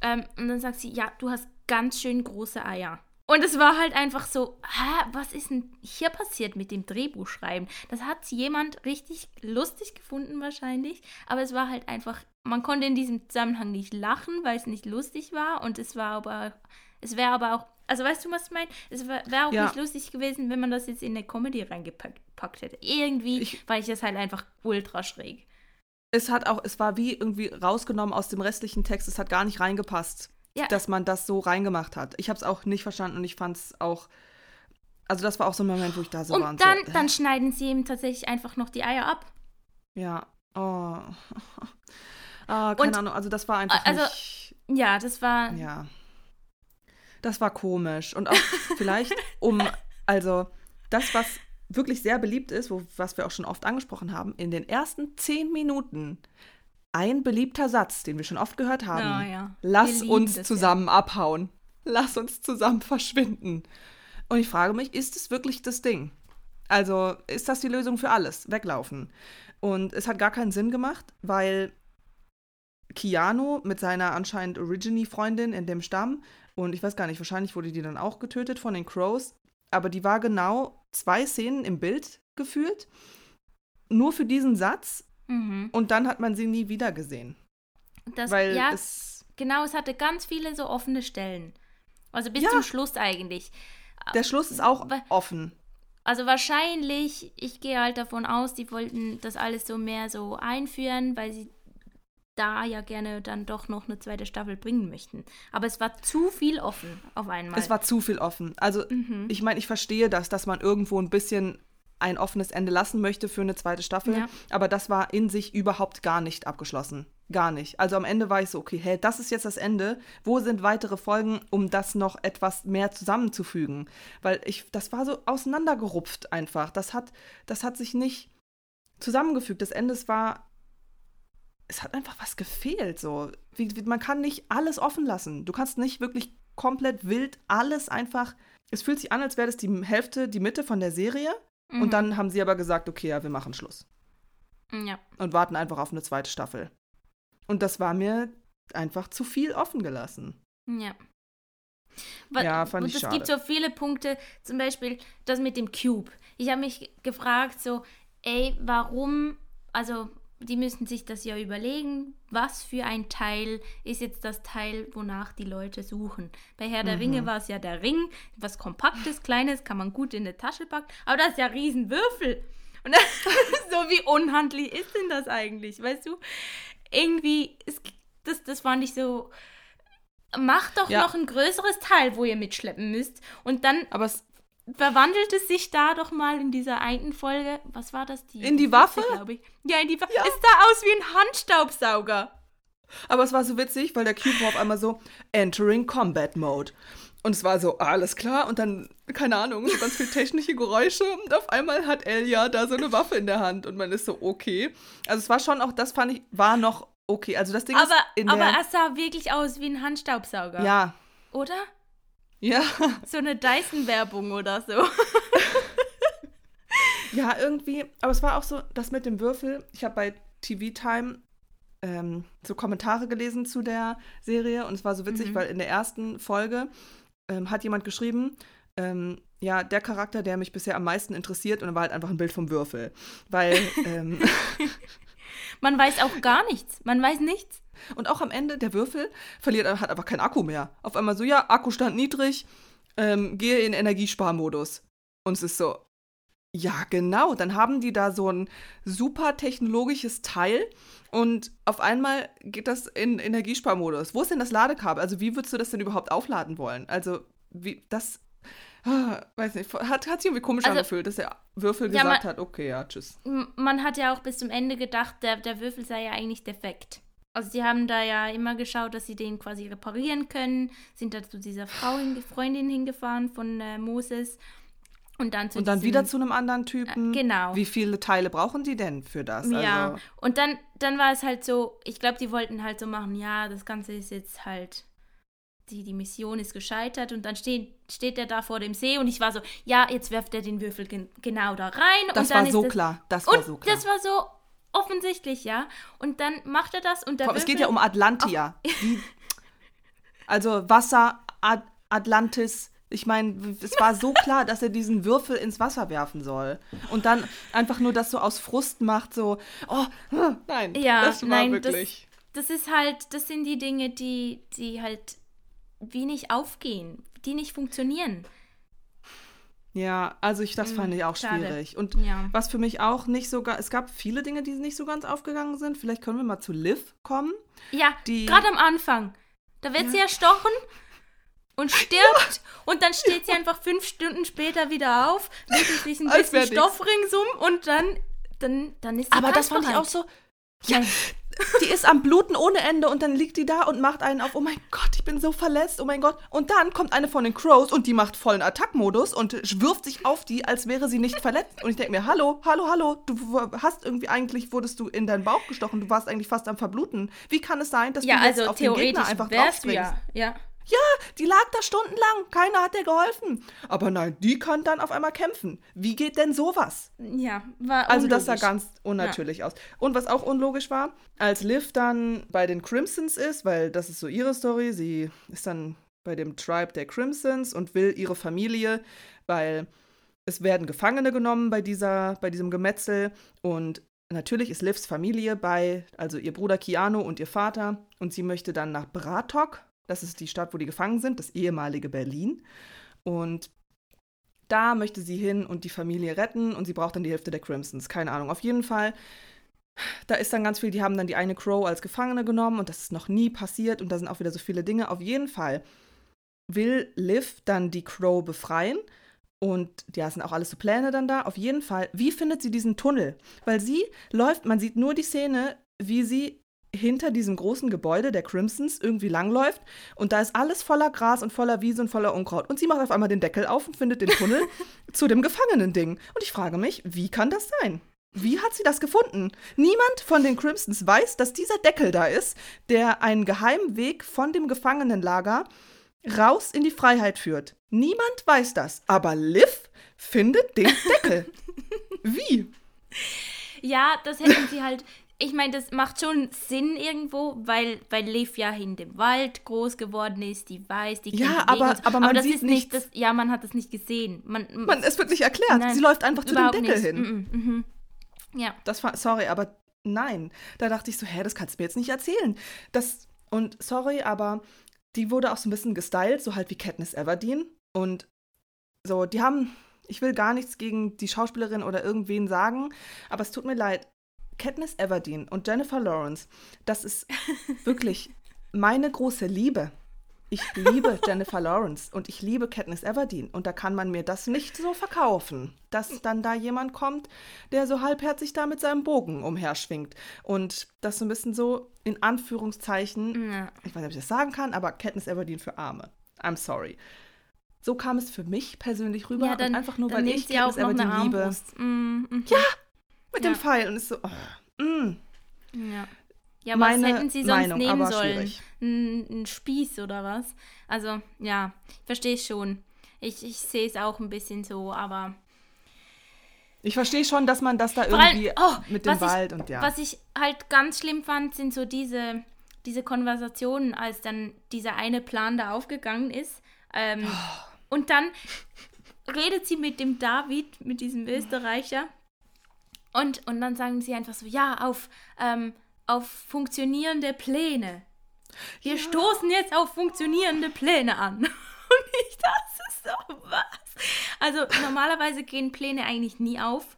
[SPEAKER 2] Ähm, und dann sagt sie, ja, du hast ganz schön große Eier. Und es war halt einfach so, hä, was ist denn hier passiert mit dem Drehbuchschreiben? Das hat jemand richtig lustig gefunden wahrscheinlich, aber es war halt einfach, man konnte in diesem Zusammenhang nicht lachen, weil es nicht lustig war und es war aber, es wäre aber auch, also weißt du, was ich meine? Es wäre auch
[SPEAKER 1] Ja.
[SPEAKER 2] nicht lustig gewesen, wenn man das jetzt in eine Comedy reingepackt packt hätte. Irgendwie
[SPEAKER 1] Ich-
[SPEAKER 2] fand ich das halt einfach ultra schräg.
[SPEAKER 1] Es hat auch, es war wie irgendwie rausgenommen aus dem restlichen Text. Es hat gar nicht reingepasst,
[SPEAKER 2] Ja.
[SPEAKER 1] dass man das so reingemacht hat. Ich habe es auch nicht verstanden und ich fand es auch. Also das war auch so ein Moment, wo ich da so war.
[SPEAKER 2] und dann,
[SPEAKER 1] so, äh,
[SPEAKER 2] dann schneiden sie ihm tatsächlich einfach noch die Eier ab.
[SPEAKER 1] Ja. Oh. ah, keine
[SPEAKER 2] Und-
[SPEAKER 1] Ahnung. Also das war einfach
[SPEAKER 2] also-
[SPEAKER 1] nicht.
[SPEAKER 2] Ja, das war,
[SPEAKER 1] Ja. Das war komisch. Und auch vielleicht um, also das, was wirklich sehr beliebt ist, wo, was wir auch schon oft angesprochen haben, in den ersten zehn Minuten ein beliebter Satz, den wir schon oft gehört haben.
[SPEAKER 2] Ja, ja.
[SPEAKER 1] Lass uns zusammen abhauen. Lass uns zusammen verschwinden. Und ich frage mich, ist es wirklich das Ding? Also ist das die Lösung für alles? Weglaufen. Und es hat gar keinen Sinn gemacht, weil Keanu mit seiner anscheinend Originy-Freundin in dem Stamm, und ich weiß gar nicht, wahrscheinlich wurde die dann auch getötet von den Crows, aber die war genau zwei Szenen im Bild gefühlt, nur für diesen Satz,
[SPEAKER 2] Mhm.
[SPEAKER 1] und dann hat man sie nie wieder gesehen.
[SPEAKER 2] Das,
[SPEAKER 1] weil
[SPEAKER 2] ja,
[SPEAKER 1] es,
[SPEAKER 2] genau, es hatte ganz viele so offene Stellen. Also bis
[SPEAKER 1] Ja.
[SPEAKER 2] zum Schluss eigentlich.
[SPEAKER 1] der Schluss ist auch offen.
[SPEAKER 2] Also wahrscheinlich, ich gehe halt davon aus, die wollten das alles so mehr so einführen, weil sie da ja gerne dann doch noch eine zweite Staffel bringen möchten. Aber es war zu viel offen auf einmal.
[SPEAKER 1] Es war zu viel offen. Also,
[SPEAKER 2] Mhm.
[SPEAKER 1] ich meine, ich verstehe das, dass man irgendwo ein bisschen ein offenes Ende lassen möchte für eine zweite Staffel.
[SPEAKER 2] Ja.
[SPEAKER 1] Aber das war in sich überhaupt gar nicht abgeschlossen. Gar nicht. Also am Ende war ich so, okay, hey, das ist jetzt das Ende. Wo sind weitere Folgen, um das noch etwas mehr zusammenzufügen? Weil ich, das war so auseinandergerupft einfach. Das hat, das hat sich nicht zusammengefügt. Das Ende war, es hat einfach was gefehlt. So, wie, wie, man kann nicht alles offen lassen. Du kannst nicht wirklich komplett wild alles einfach. Es fühlt sich an, als wäre das die Hälfte, die Mitte von der Serie.
[SPEAKER 2] Mhm.
[SPEAKER 1] Und dann haben sie aber gesagt, okay, ja, wir machen Schluss.
[SPEAKER 2] Ja.
[SPEAKER 1] Und warten einfach auf eine zweite Staffel. Und das war mir einfach zu viel offen gelassen.
[SPEAKER 2] Ja. Wa-
[SPEAKER 1] Ja, fand
[SPEAKER 2] und
[SPEAKER 1] ich
[SPEAKER 2] es
[SPEAKER 1] schade.
[SPEAKER 2] gibt so viele Punkte, zum Beispiel das mit dem Cube. Ich habe mich gefragt, so, ey, warum, also die müssen sich das ja überlegen, was für ein Teil ist jetzt das Teil, wonach die Leute suchen. Bei Herr der
[SPEAKER 1] Mhm.
[SPEAKER 2] Ringe war es ja der Ring, was Kompaktes, Kleines, kann man gut in eine Tasche packen, aber das ist ja Riesenwürfel. Und so wie unhandlich ist denn das eigentlich, weißt du? Irgendwie, ist, das, das fand ich so, macht doch
[SPEAKER 1] Ja.
[SPEAKER 2] noch ein größeres Teil, wo ihr mitschleppen müsst. Und dann
[SPEAKER 1] Aber es,
[SPEAKER 2] verwandelt es sich da doch mal in dieser einen Folge, was war das?
[SPEAKER 1] In die Waffe?
[SPEAKER 2] glaube ich. Ja, in die Waffe.
[SPEAKER 1] Ja.
[SPEAKER 2] Es sah aus wie ein Handstaubsauger.
[SPEAKER 1] aber es war so witzig, weil der Cube war auf einmal so Entering Combat Mode. Und es war so, alles klar. Und dann, keine Ahnung, so ganz viel technische Geräusche. Und auf einmal hat Elia da so eine Waffe in der Hand. Und man ist so, okay. Also es war schon auch, das fand ich, war noch okay. Also das Ding
[SPEAKER 2] Aber,
[SPEAKER 1] ist in
[SPEAKER 2] aber es sah wirklich aus wie ein Handstaubsauger.
[SPEAKER 1] Ja,
[SPEAKER 2] Oder?
[SPEAKER 1] Ja.
[SPEAKER 2] So eine Dyson-Werbung oder so.
[SPEAKER 1] Ja, irgendwie. Aber es war auch so, das mit dem Würfel. Ich habe bei TV Time ähm, so Kommentare gelesen zu der Serie und es war so witzig,
[SPEAKER 2] Mhm.
[SPEAKER 1] weil in der ersten Folge ähm, hat jemand geschrieben, ähm, ja, der Charakter, der mich bisher am meisten interessiert, und dann war halt einfach ein Bild vom Würfel. Weil, ähm,
[SPEAKER 2] Man weiß auch gar nichts. Man weiß nichts.
[SPEAKER 1] Und auch am Ende, der Würfel verliert, hat einfach keinen Akku mehr. Auf einmal so, ja, Akkustand niedrig, ähm, gehe in Energiesparmodus. Und es ist so, ja, genau. Dann haben die da so ein super technologisches Teil und auf einmal geht das in Energiesparmodus. Wo ist denn das Ladekabel? Also, wie würdest du das denn überhaupt aufladen wollen? Also, wie das. Ah, weiß nicht, hat, hat sich irgendwie komisch
[SPEAKER 2] Also-
[SPEAKER 1] angefühlt, dass der Würfel
[SPEAKER 2] Ja,
[SPEAKER 1] gesagt
[SPEAKER 2] man-
[SPEAKER 1] hat, okay, ja, tschüss.
[SPEAKER 2] Man hat ja auch bis zum Ende gedacht, der, der Würfel sei ja eigentlich defekt. Also sie haben da ja immer geschaut, dass sie den quasi reparieren können, sind da zu dieser Frau, Freundin hingefahren von äh, Moses und dann,
[SPEAKER 1] und dann diesem, wieder zu einem anderen Typen.
[SPEAKER 2] Äh, genau.
[SPEAKER 1] Wie viele Teile brauchen die denn für das?
[SPEAKER 2] Ja. Also, und dann, dann war es halt so, ich glaube, die wollten halt so machen, ja, das Ganze ist jetzt halt, die, die Mission ist gescheitert und dann steht, steht er da vor dem See und ich war so, ja, jetzt werft er den Würfel gen genau da rein.
[SPEAKER 1] Das
[SPEAKER 2] war
[SPEAKER 1] so das, klar. Das war so klar.
[SPEAKER 2] Das war so offensichtlich, ja. Und dann macht er das und
[SPEAKER 1] Komm, Es geht ja um Atlantia. also Wasser, Ad Atlantis, ich meine, es war so klar, dass er diesen Würfel ins Wasser werfen soll. Und dann einfach nur das so aus Frust macht, so, oh, nein,
[SPEAKER 2] ja, das war nein, wirklich. Das, das ist halt, das sind die Dinge, die, die halt wenig aufgehen, die nicht funktionieren.
[SPEAKER 1] Ja, also ich, das mm, fand ich auch Schade. schwierig. Und
[SPEAKER 2] ja.
[SPEAKER 1] was für mich auch nicht so, es gab viele Dinge, die nicht so ganz aufgegangen sind. Vielleicht können wir mal zu Liv kommen.
[SPEAKER 2] Ja, gerade am Anfang. Da wird ja. sie erstochen und stirbt und dann steht sie einfach fünf Stunden später wieder auf, wickelt sich ein bisschen Stoff ringsum und dann, dann, dann ist sie
[SPEAKER 1] Aber das fand ich auch so. Ja, die ist am Bluten ohne Ende und dann liegt die da und macht einen auf, oh mein Gott, ich bin so verletzt, oh mein Gott. Und dann kommt eine von den Crows und die macht vollen Attackmodus und wirft sich auf die, als wäre sie nicht verletzt. Und ich denke mir, hallo, hallo, hallo, du hast irgendwie eigentlich, wurdest du in deinen Bauch gestochen, du warst eigentlich fast am Verbluten. Wie kann es sein, dass
[SPEAKER 2] ja,
[SPEAKER 1] du jetzt
[SPEAKER 2] also
[SPEAKER 1] auf den Gegner einfach draufspringst?
[SPEAKER 2] Ja, ja.
[SPEAKER 1] Ja, die lag da stundenlang. Keiner hat ihr geholfen. Aber nein, die kann dann auf einmal kämpfen. Wie geht denn sowas?
[SPEAKER 2] Ja, war unlogisch.
[SPEAKER 1] Also das sah ganz unnatürlich ja. aus. Und was auch unlogisch war, als Liv dann bei den Crimsons ist, weil das ist so ihre Story, sie ist dann bei dem Tribe der Crimsons und will ihre Familie, weil es werden Gefangene genommen bei dieser, bei diesem Gemetzel und natürlich ist Livs Familie bei, also ihr Bruder Keanu und ihr Vater und sie möchte dann nach Bratok, das ist die Stadt, wo die gefangen sind, das ehemalige Berlin. Und da möchte sie hin und die Familie retten und sie braucht dann die Hälfte der Crimsons. Keine Ahnung. Auf jeden Fall, da ist dann ganz viel, die haben dann die eine Crow als Gefangene genommen und das ist noch nie passiert und da sind auch wieder so viele Dinge. Auf jeden Fall will Liv dann die Crow befreien. Und ja, es sind auch alles so Pläne dann da. Auf jeden Fall, wie findet sie diesen Tunnel? Weil sie läuft, man sieht nur die Szene, wie sie hinter diesem großen Gebäude der Crimsons irgendwie langläuft und da ist alles voller Gras und voller Wiese und voller Unkraut. Und sie macht auf einmal den Deckel auf und findet den Tunnel zu dem Gefangenen-Ding. Und ich frage mich, wie kann das sein? Wie hat sie das gefunden? Niemand von den Crimsons weiß, dass dieser Deckel da ist, der einen geheimen Weg von dem Gefangenenlager raus in die Freiheit führt. Niemand weiß das, aber Liv findet den Deckel. Wie?
[SPEAKER 2] Ja, das hätten sie halt ich meine, das macht schon Sinn irgendwo, weil, weil Liv ja in dem Wald groß geworden ist, die weiß, die
[SPEAKER 1] Ja, aber, aber man aber das sieht ist nicht,
[SPEAKER 2] das, ja, man hat das nicht gesehen. Man,
[SPEAKER 1] man, es wird nicht erklärt. Nein, Sie läuft einfach zu dem Deckel nicht. hin. Mm
[SPEAKER 2] -mm, mm ja.
[SPEAKER 1] Das war, sorry, aber nein. Da dachte ich so, hä, das kannst du mir jetzt nicht erzählen. Das, und sorry, aber die wurde auch so ein bisschen gestylt, so halt wie Katniss Everdeen. Und so, die haben, ich will gar nichts gegen die Schauspielerin oder irgendwen sagen, aber es tut mir leid. Katniss Everdeen und Jennifer Lawrence, das ist wirklich meine große Liebe. Ich liebe Jennifer Lawrence und ich liebe Katniss Everdeen. Und da kann man mir das nicht so verkaufen, dass dann da jemand kommt, der so halbherzig da mit seinem Bogen umherschwingt. Und das so ein bisschen so in Anführungszeichen, ja. ich weiß nicht, ob ich das sagen kann, aber Katniss Everdeen für Arme. I'm sorry. So kam es für mich persönlich rüber. Ja,
[SPEAKER 2] dann,
[SPEAKER 1] einfach nur,
[SPEAKER 2] weil
[SPEAKER 1] ich Katniss Everdeen liebe.
[SPEAKER 2] Mm,
[SPEAKER 1] mhm. Ja, mit ja. dem Pfeil. Und ist so, oh, mm.
[SPEAKER 2] Ja. Ja, Meine was hätten sie sonst Meinung, nehmen sollen? Ein, ein, Spieß oder was? Also, ja, verstehe ich schon. Ich, ich sehe es auch ein bisschen so, aber.
[SPEAKER 1] Ich verstehe schon, dass man das da irgendwie allem, oh, mit dem Wald
[SPEAKER 2] ich,
[SPEAKER 1] und ja.
[SPEAKER 2] Was ich halt ganz schlimm fand, sind so diese, diese Konversationen, als dann dieser eine Plan da aufgegangen ist. Ähm, oh. Und dann redet sie mit dem David, mit diesem Österreicher, und, und dann sagen sie einfach so, ja, auf, ähm, auf funktionierende Pläne. Wir ja. stoßen jetzt auf funktionierende Pläne an. Und ich, das ist so was. Also normalerweise gehen Pläne eigentlich nie auf.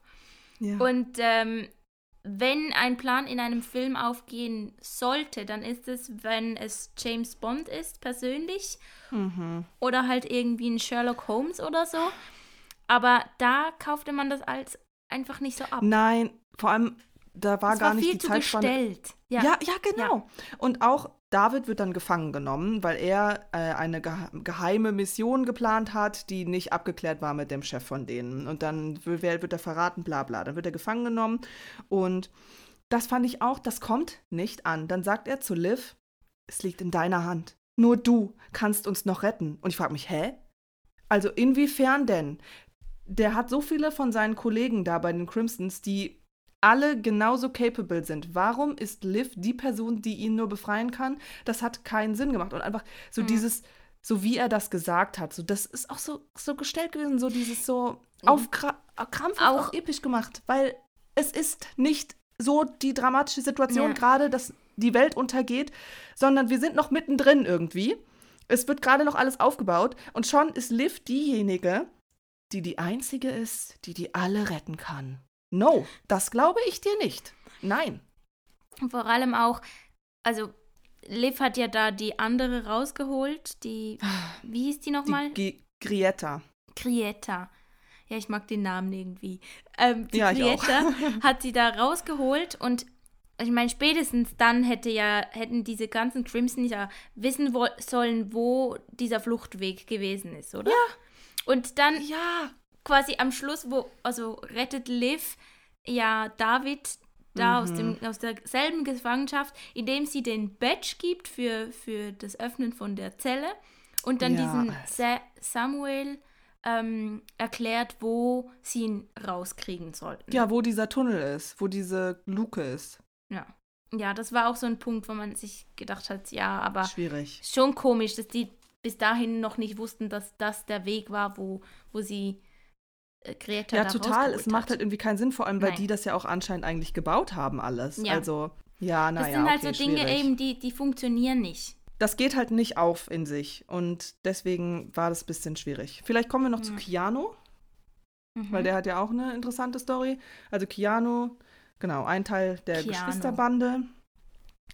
[SPEAKER 2] Ja. Und ähm, wenn ein Plan in einem Film aufgehen sollte, dann ist es, wenn es James Bond ist, persönlich. Mhm. Oder halt irgendwie ein Sherlock Holmes oder so. Aber da kaufte man das als einfach nicht so ab.
[SPEAKER 1] Nein, vor allem da war
[SPEAKER 2] Es
[SPEAKER 1] gar
[SPEAKER 2] war
[SPEAKER 1] nicht
[SPEAKER 2] viel
[SPEAKER 1] die
[SPEAKER 2] zu
[SPEAKER 1] Zeitspanne.
[SPEAKER 2] gestellt. Ja.
[SPEAKER 1] Ja, ja, genau. Und auch David wird dann gefangen genommen, weil er äh, eine gehe geheime Mission geplant hat, die nicht abgeklärt war mit dem Chef von denen. Und dann wird, wird er verraten, bla bla. Dann wird er gefangen genommen. Und das fand ich auch, das kommt nicht an. Dann sagt er zu Liv, es liegt in deiner Hand. Nur du kannst uns noch retten. Und ich frage mich, hä? Also inwiefern denn? Der hat so viele von seinen Kollegen da bei den Crimsons, die alle genauso capable sind. Warum ist Liv die Person, die ihn nur befreien kann? Das hat keinen Sinn gemacht. Und einfach so
[SPEAKER 2] Mhm.
[SPEAKER 1] dieses, so wie er das gesagt hat, so das ist auch so, so gestellt gewesen, so dieses so
[SPEAKER 2] Mhm.
[SPEAKER 1] auf Kra krampfhaft
[SPEAKER 2] Auch-
[SPEAKER 1] auch episch gemacht, weil es ist nicht so die dramatische Situation
[SPEAKER 2] Ja.
[SPEAKER 1] gerade, dass die Welt untergeht, sondern wir sind noch mittendrin irgendwie. Es wird gerade noch alles aufgebaut und schon ist Liv diejenige, die die einzige ist, die die alle retten kann. No, das glaube ich dir nicht. Nein.
[SPEAKER 2] Und vor allem auch, also Liv hat ja da die andere rausgeholt, die, wie hieß die nochmal?
[SPEAKER 1] Die G Grietta.
[SPEAKER 2] Grietta. Ja, ich mag den Namen irgendwie. Ähm, die
[SPEAKER 1] Ja.
[SPEAKER 2] Grietta hat sie da rausgeholt und ich meine, spätestens dann hätte ja, hätten diese ganzen Crimson ja wissen sollen, wo dieser Fluchtweg gewesen ist, oder? Ja. Und dann
[SPEAKER 1] Ja.
[SPEAKER 2] quasi am Schluss, wo, also rettet Liv ja David da aus, dem,
[SPEAKER 1] Mhm.
[SPEAKER 2] aus derselben Gefangenschaft, indem sie den Badge gibt für, für das Öffnen von der Zelle und dann
[SPEAKER 1] Ja,
[SPEAKER 2] diesen. Sa Samuel ähm, erklärt, wo sie ihn rauskriegen sollten.
[SPEAKER 1] Ja, wo dieser Tunnel ist, wo diese Luke ist.
[SPEAKER 2] ja. Ja, das war auch so ein Punkt, wo man sich gedacht hat, ja, aber
[SPEAKER 1] Schwierig.
[SPEAKER 2] schon komisch, dass die bis dahin noch nicht wussten, dass das der Weg war, wo, wo sie äh, Greta
[SPEAKER 1] Ja,
[SPEAKER 2] da
[SPEAKER 1] total. Es macht
[SPEAKER 2] hat.
[SPEAKER 1] halt irgendwie keinen Sinn, vor allem, weil
[SPEAKER 2] Nein.
[SPEAKER 1] die das ja auch anscheinend eigentlich gebaut haben, alles.
[SPEAKER 2] Ja.
[SPEAKER 1] Also, ja,
[SPEAKER 2] Das
[SPEAKER 1] naja,
[SPEAKER 2] sind halt
[SPEAKER 1] okay,
[SPEAKER 2] so Dinge
[SPEAKER 1] schwierig.
[SPEAKER 2] eben, die, die funktionieren nicht.
[SPEAKER 1] Das geht halt nicht auf in sich und deswegen war das ein bisschen schwierig. Vielleicht kommen wir noch zu
[SPEAKER 2] Mhm.
[SPEAKER 1] Keanu,
[SPEAKER 2] Mhm.
[SPEAKER 1] weil der hat ja auch eine interessante Story. Also Keanu, genau, ein Teil der
[SPEAKER 2] Keanu.
[SPEAKER 1] Geschwisterbande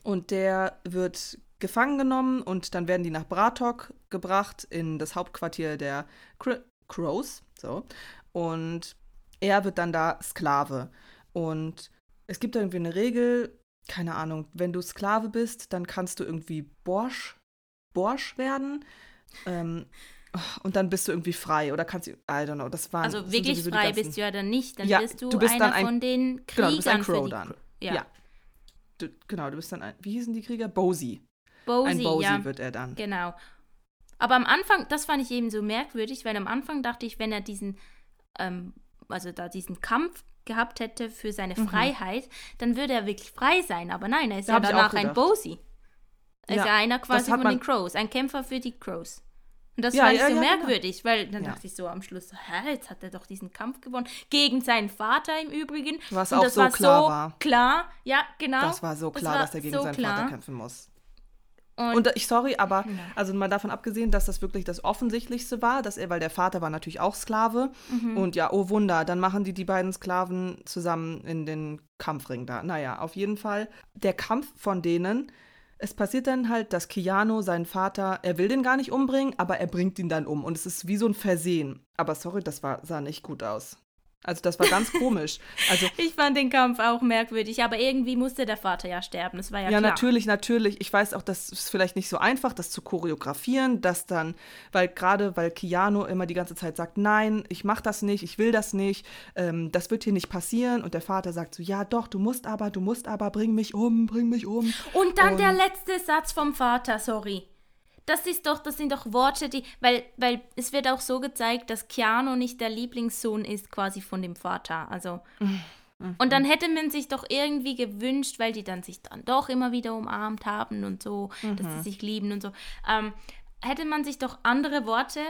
[SPEAKER 1] und der wird gefangen genommen und dann werden die nach Bratok gebracht in das Hauptquartier der Cr Crows, so. Und er wird dann da Sklave und es gibt irgendwie eine Regel, keine Ahnung, wenn du Sklave bist, dann kannst du irgendwie Borsch, Borsch werden. Ähm, und dann bist du irgendwie frei oder kannst du, I don't know, das war
[SPEAKER 2] Also wirklich frei bist du ja dann nicht. Dann
[SPEAKER 1] Ja,
[SPEAKER 2] bist du,
[SPEAKER 1] du bist
[SPEAKER 2] einer
[SPEAKER 1] dann ein-
[SPEAKER 2] von den
[SPEAKER 1] Genau, du bist ein
[SPEAKER 2] Kriegern
[SPEAKER 1] Crow dann.
[SPEAKER 2] Ja.
[SPEAKER 1] Ja. Du, genau, du bist dann ein, wie hießen die Krieger? Bosi.
[SPEAKER 2] Bosi,
[SPEAKER 1] Ein Bosi
[SPEAKER 2] ja.
[SPEAKER 1] wird er dann.
[SPEAKER 2] Genau. Aber am Anfang, das fand ich eben so merkwürdig, weil am Anfang dachte ich, wenn er diesen, ähm, also da diesen Kampf gehabt hätte für seine
[SPEAKER 1] Mhm.
[SPEAKER 2] Freiheit, dann würde er wirklich frei sein. Aber nein, er ist
[SPEAKER 1] Da
[SPEAKER 2] ja danach ein
[SPEAKER 1] gedacht.
[SPEAKER 2] Bosi. Er ist
[SPEAKER 1] Ja,
[SPEAKER 2] einer quasi von den Crows, ein Kämpfer für die Crows. Und das
[SPEAKER 1] Ja,
[SPEAKER 2] fand ich so
[SPEAKER 1] ja, genau.
[SPEAKER 2] merkwürdig, weil dann dachte ich so am Schluss, so, hä, jetzt hat er doch diesen Kampf gewonnen. Gegen seinen Vater im Übrigen.
[SPEAKER 1] Was
[SPEAKER 2] Und
[SPEAKER 1] auch
[SPEAKER 2] das
[SPEAKER 1] so
[SPEAKER 2] war
[SPEAKER 1] klar
[SPEAKER 2] so
[SPEAKER 1] war.
[SPEAKER 2] klar, ja, genau.
[SPEAKER 1] Das war so klar,
[SPEAKER 2] war
[SPEAKER 1] dass er gegen
[SPEAKER 2] so
[SPEAKER 1] seinen
[SPEAKER 2] klar.
[SPEAKER 1] Vater kämpfen muss.
[SPEAKER 2] Und,
[SPEAKER 1] Und ich sorry, aber
[SPEAKER 2] Ja.
[SPEAKER 1] also mal davon abgesehen, dass das wirklich das Offensichtlichste war, dass er, weil der Vater war natürlich auch Sklave
[SPEAKER 2] Mhm.
[SPEAKER 1] und ja, oh Wunder, dann machen die die beiden Sklaven zusammen in den Kampfring da. Naja, auf jeden Fall der Kampf von denen. Es passiert dann halt, dass Keanu seinen Vater, er will den gar nicht umbringen, aber er bringt ihn dann um und es ist wie so ein Versehen. Aber sorry, das war, sah nicht gut aus. Also das war ganz komisch. Also
[SPEAKER 2] ich fand den Kampf auch merkwürdig, aber irgendwie musste der Vater ja sterben. Das war ja,
[SPEAKER 1] Ja,
[SPEAKER 2] klar.
[SPEAKER 1] natürlich, natürlich. Ich weiß auch, das ist vielleicht nicht so einfach, das zu choreografieren, das dann, weil gerade, weil Keanu immer die ganze Zeit sagt, nein, ich mach das nicht, ich will das nicht, ähm, das wird hier nicht passieren. Und der Vater sagt so, ja doch, du musst aber, du musst aber, bring mich um, bring mich um.
[SPEAKER 2] Und dann der
[SPEAKER 1] Und-
[SPEAKER 2] letzte Satz vom Vater, sorry. Das ist doch, das sind doch Worte, die, weil, weil es wird auch so gezeigt, dass Keanu nicht der Lieblingssohn ist quasi von dem Vater. Also und dann hätte man sich doch irgendwie gewünscht, weil die dann sich dann doch immer wieder umarmt haben und so, dass sie sich lieben und so, ähm, hätte man sich doch andere Worte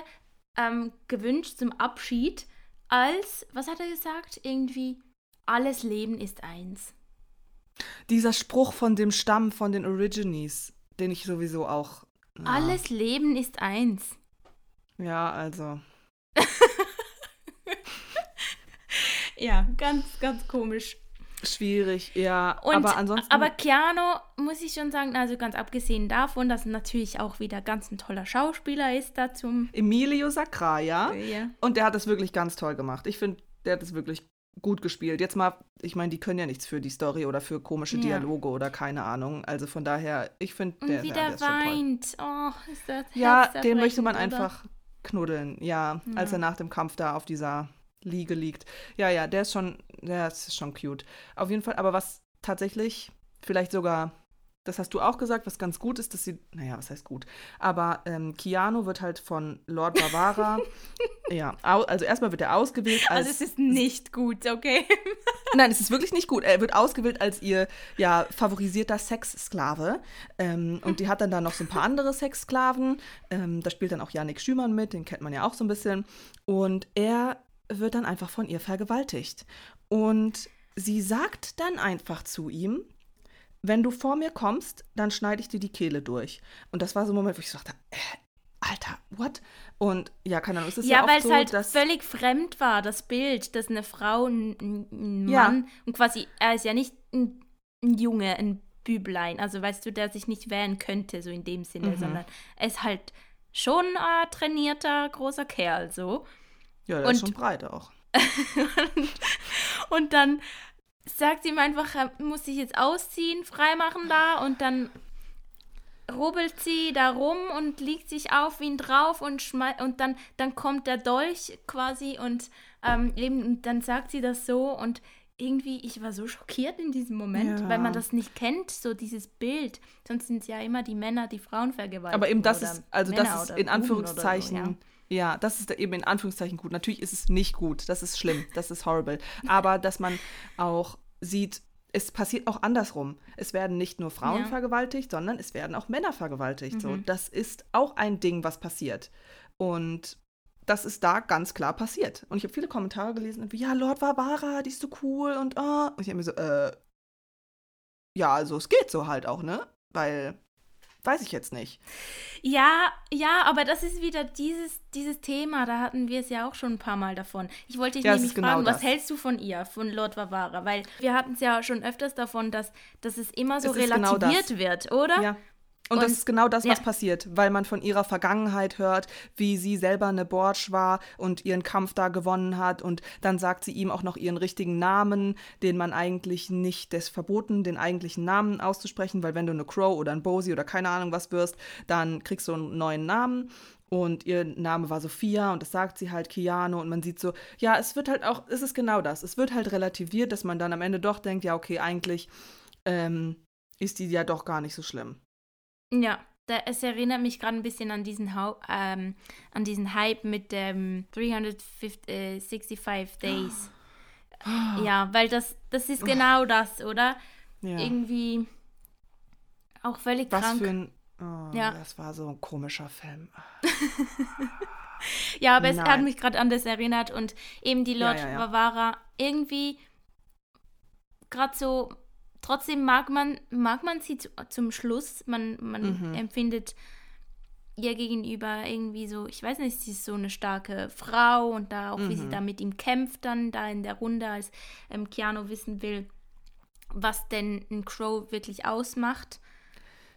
[SPEAKER 2] ähm, gewünscht zum Abschied als, was hat er gesagt? Irgendwie, alles Leben ist eins.
[SPEAKER 1] Dieser Spruch von dem Stamm, von den Origines, den ich sowieso auch. Ja,
[SPEAKER 2] Alles Leben ist eins.
[SPEAKER 1] Ja, also.
[SPEAKER 2] Ja, ganz, ganz komisch.
[SPEAKER 1] Schwierig, ja.
[SPEAKER 2] Und,
[SPEAKER 1] aber ansonsten.
[SPEAKER 2] aber Keanu, muss ich schon sagen, also ganz abgesehen davon, dass natürlich auch wieder ganz ein toller Schauspieler ist da zum.
[SPEAKER 1] Emilio Sacraia.
[SPEAKER 2] Ja.
[SPEAKER 1] Und der hat das wirklich ganz toll gemacht. Ich finde, der hat das wirklich gut gespielt. Jetzt mal, ich meine, die können ja nichts für die Story oder für komische
[SPEAKER 2] Ja.
[SPEAKER 1] Dialoge oder keine Ahnung. Also von daher, ich finde,
[SPEAKER 2] Und
[SPEAKER 1] der,
[SPEAKER 2] wie
[SPEAKER 1] ja,
[SPEAKER 2] der
[SPEAKER 1] der
[SPEAKER 2] weint. Oh, ist das
[SPEAKER 1] Ja, den möchte man
[SPEAKER 2] oder?
[SPEAKER 1] einfach knuddeln. Ja, als
[SPEAKER 2] Ja.
[SPEAKER 1] er nach dem Kampf da auf dieser Liege liegt. Ja, ja, der ist schon, der ist schon cute. Auf jeden Fall, aber was tatsächlich vielleicht sogar, das hast du auch gesagt, was ganz gut ist, dass sie, naja, was heißt gut, aber ähm, Keanu wird halt von Lord Bavara, ja, also erstmal wird er ausgewählt als,
[SPEAKER 2] Also es ist nicht gut, okay?
[SPEAKER 1] Nein, es ist wirklich nicht gut. Er wird ausgewählt als ihr ja favorisierter Sexsklave. Ähm, und die hat dann da noch so ein paar andere Sexsklaven. Ähm, da spielt dann auch Yannick Schümann mit, den kennt man ja auch so ein bisschen. Und er wird dann einfach von ihr vergewaltigt. Und sie sagt dann einfach zu ihm, wenn du vor mir kommst, dann schneide ich dir die Kehle durch. Und das war so ein Moment, wo ich so dachte, äh, Alter, what? Und ja, keine Ahnung, es ist ja,
[SPEAKER 2] Ja, weil es
[SPEAKER 1] so,
[SPEAKER 2] halt
[SPEAKER 1] dass
[SPEAKER 2] völlig fremd war, das Bild, dass eine Frau, ein, ein- ein
[SPEAKER 1] Ja.
[SPEAKER 2] Mann und quasi, er ist ja nicht ein, ein Junge, ein Büblein, also weißt du, der sich nicht wehren könnte, so in dem Sinne,
[SPEAKER 1] Mhm.
[SPEAKER 2] sondern er ist halt schon ein trainierter, großer Kerl, so.
[SPEAKER 1] ja, der ist
[SPEAKER 2] und-
[SPEAKER 1] schon breit auch.
[SPEAKER 2] Und dann sagt sie ihm einfach, er muss sich jetzt ausziehen, freimachen da und dann rubbelt sie da rum und liegt sich auf ihn drauf und schmei und dann, dann kommt der Dolch quasi und ähm, eben und dann sagt sie das so und irgendwie, ich war so schockiert in diesem Moment,
[SPEAKER 1] Ja.
[SPEAKER 2] weil man das nicht kennt, so dieses Bild. Sonst sind es ja immer die Männer, die Frauen vergewaltigen.
[SPEAKER 1] Aber eben das ist, also das ist in
[SPEAKER 2] oder so,
[SPEAKER 1] Anführungszeichen,
[SPEAKER 2] ja.
[SPEAKER 1] Ja. das ist eben in Anführungszeichen gut. Natürlich ist es nicht gut, das ist schlimm, das ist horrible. Aber dass man auch sieht, es passiert auch andersrum. Es werden nicht nur Frauen
[SPEAKER 2] Ja.
[SPEAKER 1] vergewaltigt, sondern es werden auch Männer vergewaltigt. So,
[SPEAKER 2] Mhm.
[SPEAKER 1] das ist auch ein Ding, was passiert. Und das ist da ganz klar passiert. Und ich habe viele Kommentare gelesen, wie, ja, Lord Barbara, die ist so cool und ah. Und ich habe mir so, äh, ja, also es geht so halt auch, ne? Weil, weiß ich jetzt nicht.
[SPEAKER 2] Ja, ja, aber das ist wieder dieses, dieses Thema, da hatten wir es ja auch schon ein paar Mal davon. Ich wollte dich
[SPEAKER 1] Ja,
[SPEAKER 2] nämlich
[SPEAKER 1] genau
[SPEAKER 2] fragen, was
[SPEAKER 1] das.
[SPEAKER 2] hältst du von ihr, von Lord Vavara? Weil wir hatten es ja schon öfters davon, dass, dass es immer so
[SPEAKER 1] Es genau
[SPEAKER 2] relativiert
[SPEAKER 1] das.
[SPEAKER 2] wird, oder?
[SPEAKER 1] Ja. Und,
[SPEAKER 2] Und-
[SPEAKER 1] das ist genau das, was
[SPEAKER 2] ja.
[SPEAKER 1] passiert, weil man von ihrer Vergangenheit hört, wie sie selber eine Borch war und ihren Kampf da gewonnen hat. Und dann sagt sie ihm auch noch ihren richtigen Namen, den man eigentlich nicht, des verboten, den eigentlichen Namen auszusprechen, weil wenn du eine Crow oder ein Bosie oder keine Ahnung was wirst, dann kriegst du einen neuen Namen. Und ihr Name war Sophia und das sagt sie halt Keanu und man sieht so, ja, es wird halt auch, es ist genau das. Es wird halt relativiert, dass man dann am Ende doch denkt, ja, okay, eigentlich ähm, ist die ja doch gar nicht so schlimm.
[SPEAKER 2] Ja, es erinnert mich gerade ein bisschen an diesen, Hau ähm, an diesen Hype mit dem 365 Days. Ja, weil das, das ist genau das, oder?
[SPEAKER 1] Ja.
[SPEAKER 2] Irgendwie auch völlig
[SPEAKER 1] Was
[SPEAKER 2] krank.
[SPEAKER 1] für ein. Oh,
[SPEAKER 2] Ja.
[SPEAKER 1] Das war so ein komischer Film.
[SPEAKER 2] Ja, aber es
[SPEAKER 1] Nein.
[SPEAKER 2] hat mich gerade an das erinnert und eben die Lord
[SPEAKER 1] ja, ja.
[SPEAKER 2] Bavara irgendwie gerade so trotzdem mag man mag man sie zu, zum Schluss man man
[SPEAKER 1] Mhm.
[SPEAKER 2] empfindet ihr gegenüber irgendwie so ich weiß nicht sie ist so eine starke Frau und da auch wie sie
[SPEAKER 1] Mhm.
[SPEAKER 2] da mit ihm kämpft dann da in der Runde als ähm, Keanu wissen will was denn ein Crow wirklich ausmacht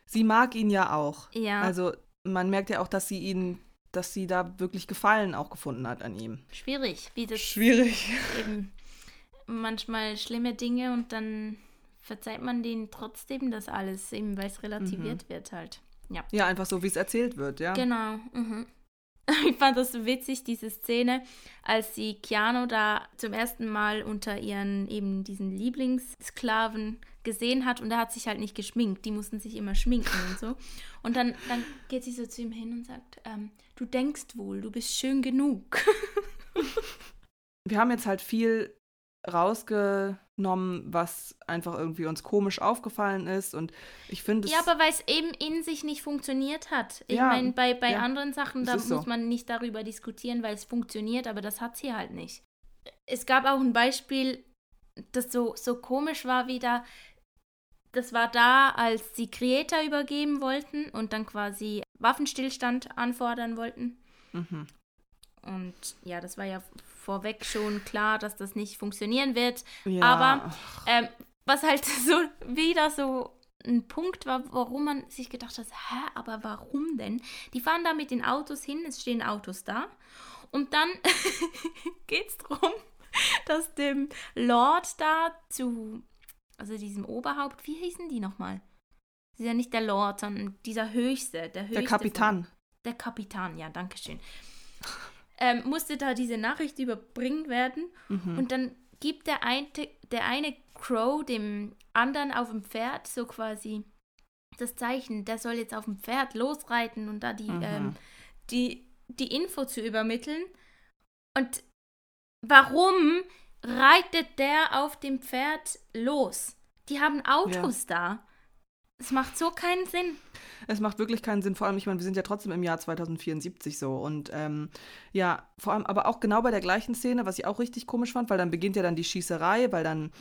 [SPEAKER 1] Sie mag ihn ja auch.
[SPEAKER 2] ja
[SPEAKER 1] Also man merkt ja auch, dass sie ihn, dass sie da wirklich Gefallen auch gefunden hat an ihm.
[SPEAKER 2] schwierig wie das
[SPEAKER 1] Schwierig.
[SPEAKER 2] eben manchmal schlimme Dinge und dann verzeiht man denen trotzdem das alles, eben weil es relativiert wird halt. Ja.
[SPEAKER 1] Ja, einfach so, wie es erzählt wird, ja.
[SPEAKER 2] Genau. Mhm. Ich fand das so witzig, diese Szene, als sie Keanu da zum ersten Mal unter ihren eben diesen Lieblingssklaven gesehen hat und er hat sich halt nicht geschminkt. Die mussten sich immer schminken und so. Und dann, dann geht sie so zu ihm hin und sagt, ähm, du denkst wohl, du bist schön genug.
[SPEAKER 1] Wir haben jetzt halt viel rausgenommen, was einfach irgendwie uns komisch aufgefallen ist. Und ich finde.
[SPEAKER 2] Ja, aber weil es eben in sich nicht funktioniert hat. Ich
[SPEAKER 1] Ja,
[SPEAKER 2] meine, bei, bei
[SPEAKER 1] ja,
[SPEAKER 2] anderen Sachen, da muss
[SPEAKER 1] so.
[SPEAKER 2] man nicht darüber diskutieren, weil es funktioniert, aber das hat sie halt nicht. Es gab auch ein Beispiel, das so, so komisch war wieder. Das war da, als sie Creator übergeben wollten und dann quasi Waffenstillstand anfordern wollten.
[SPEAKER 1] Mhm.
[SPEAKER 2] Und ja, das war ja vorweg schon klar, dass das nicht funktionieren wird.
[SPEAKER 1] Ja.
[SPEAKER 2] Aber ähm, was halt so wieder so ein Punkt war, warum man sich gedacht hat, hä, aber warum denn? Die fahren da mit den Autos hin, es stehen Autos da und dann geht's drum, dass dem Lord da zu, also diesem Oberhaupt, wie hießen die nochmal? Das ist ja nicht der Lord, sondern dieser Höchste. Der, Höchste
[SPEAKER 1] Der Kapitän.
[SPEAKER 2] Von, der Kapitän, ja, danke schön. Ähm, musste da diese Nachricht überbringen werden
[SPEAKER 1] Mhm.
[SPEAKER 2] und dann gibt der eine, der eine Crow dem anderen auf dem Pferd so quasi das Zeichen, der soll jetzt auf dem Pferd losreiten und da die,
[SPEAKER 1] Mhm.
[SPEAKER 2] ähm, die, die Info zu übermitteln. Und warum reitet der auf dem Pferd los? Die haben Autos da. Es macht so keinen Sinn.
[SPEAKER 1] Es macht wirklich keinen Sinn, vor allem, ich meine, wir sind ja trotzdem im Jahr 2074 so. Und ähm, ja, vor allem, aber auch genau bei der gleichen Szene, was ich auch richtig komisch fand, weil dann beginnt ja dann die Schießerei, weil dann,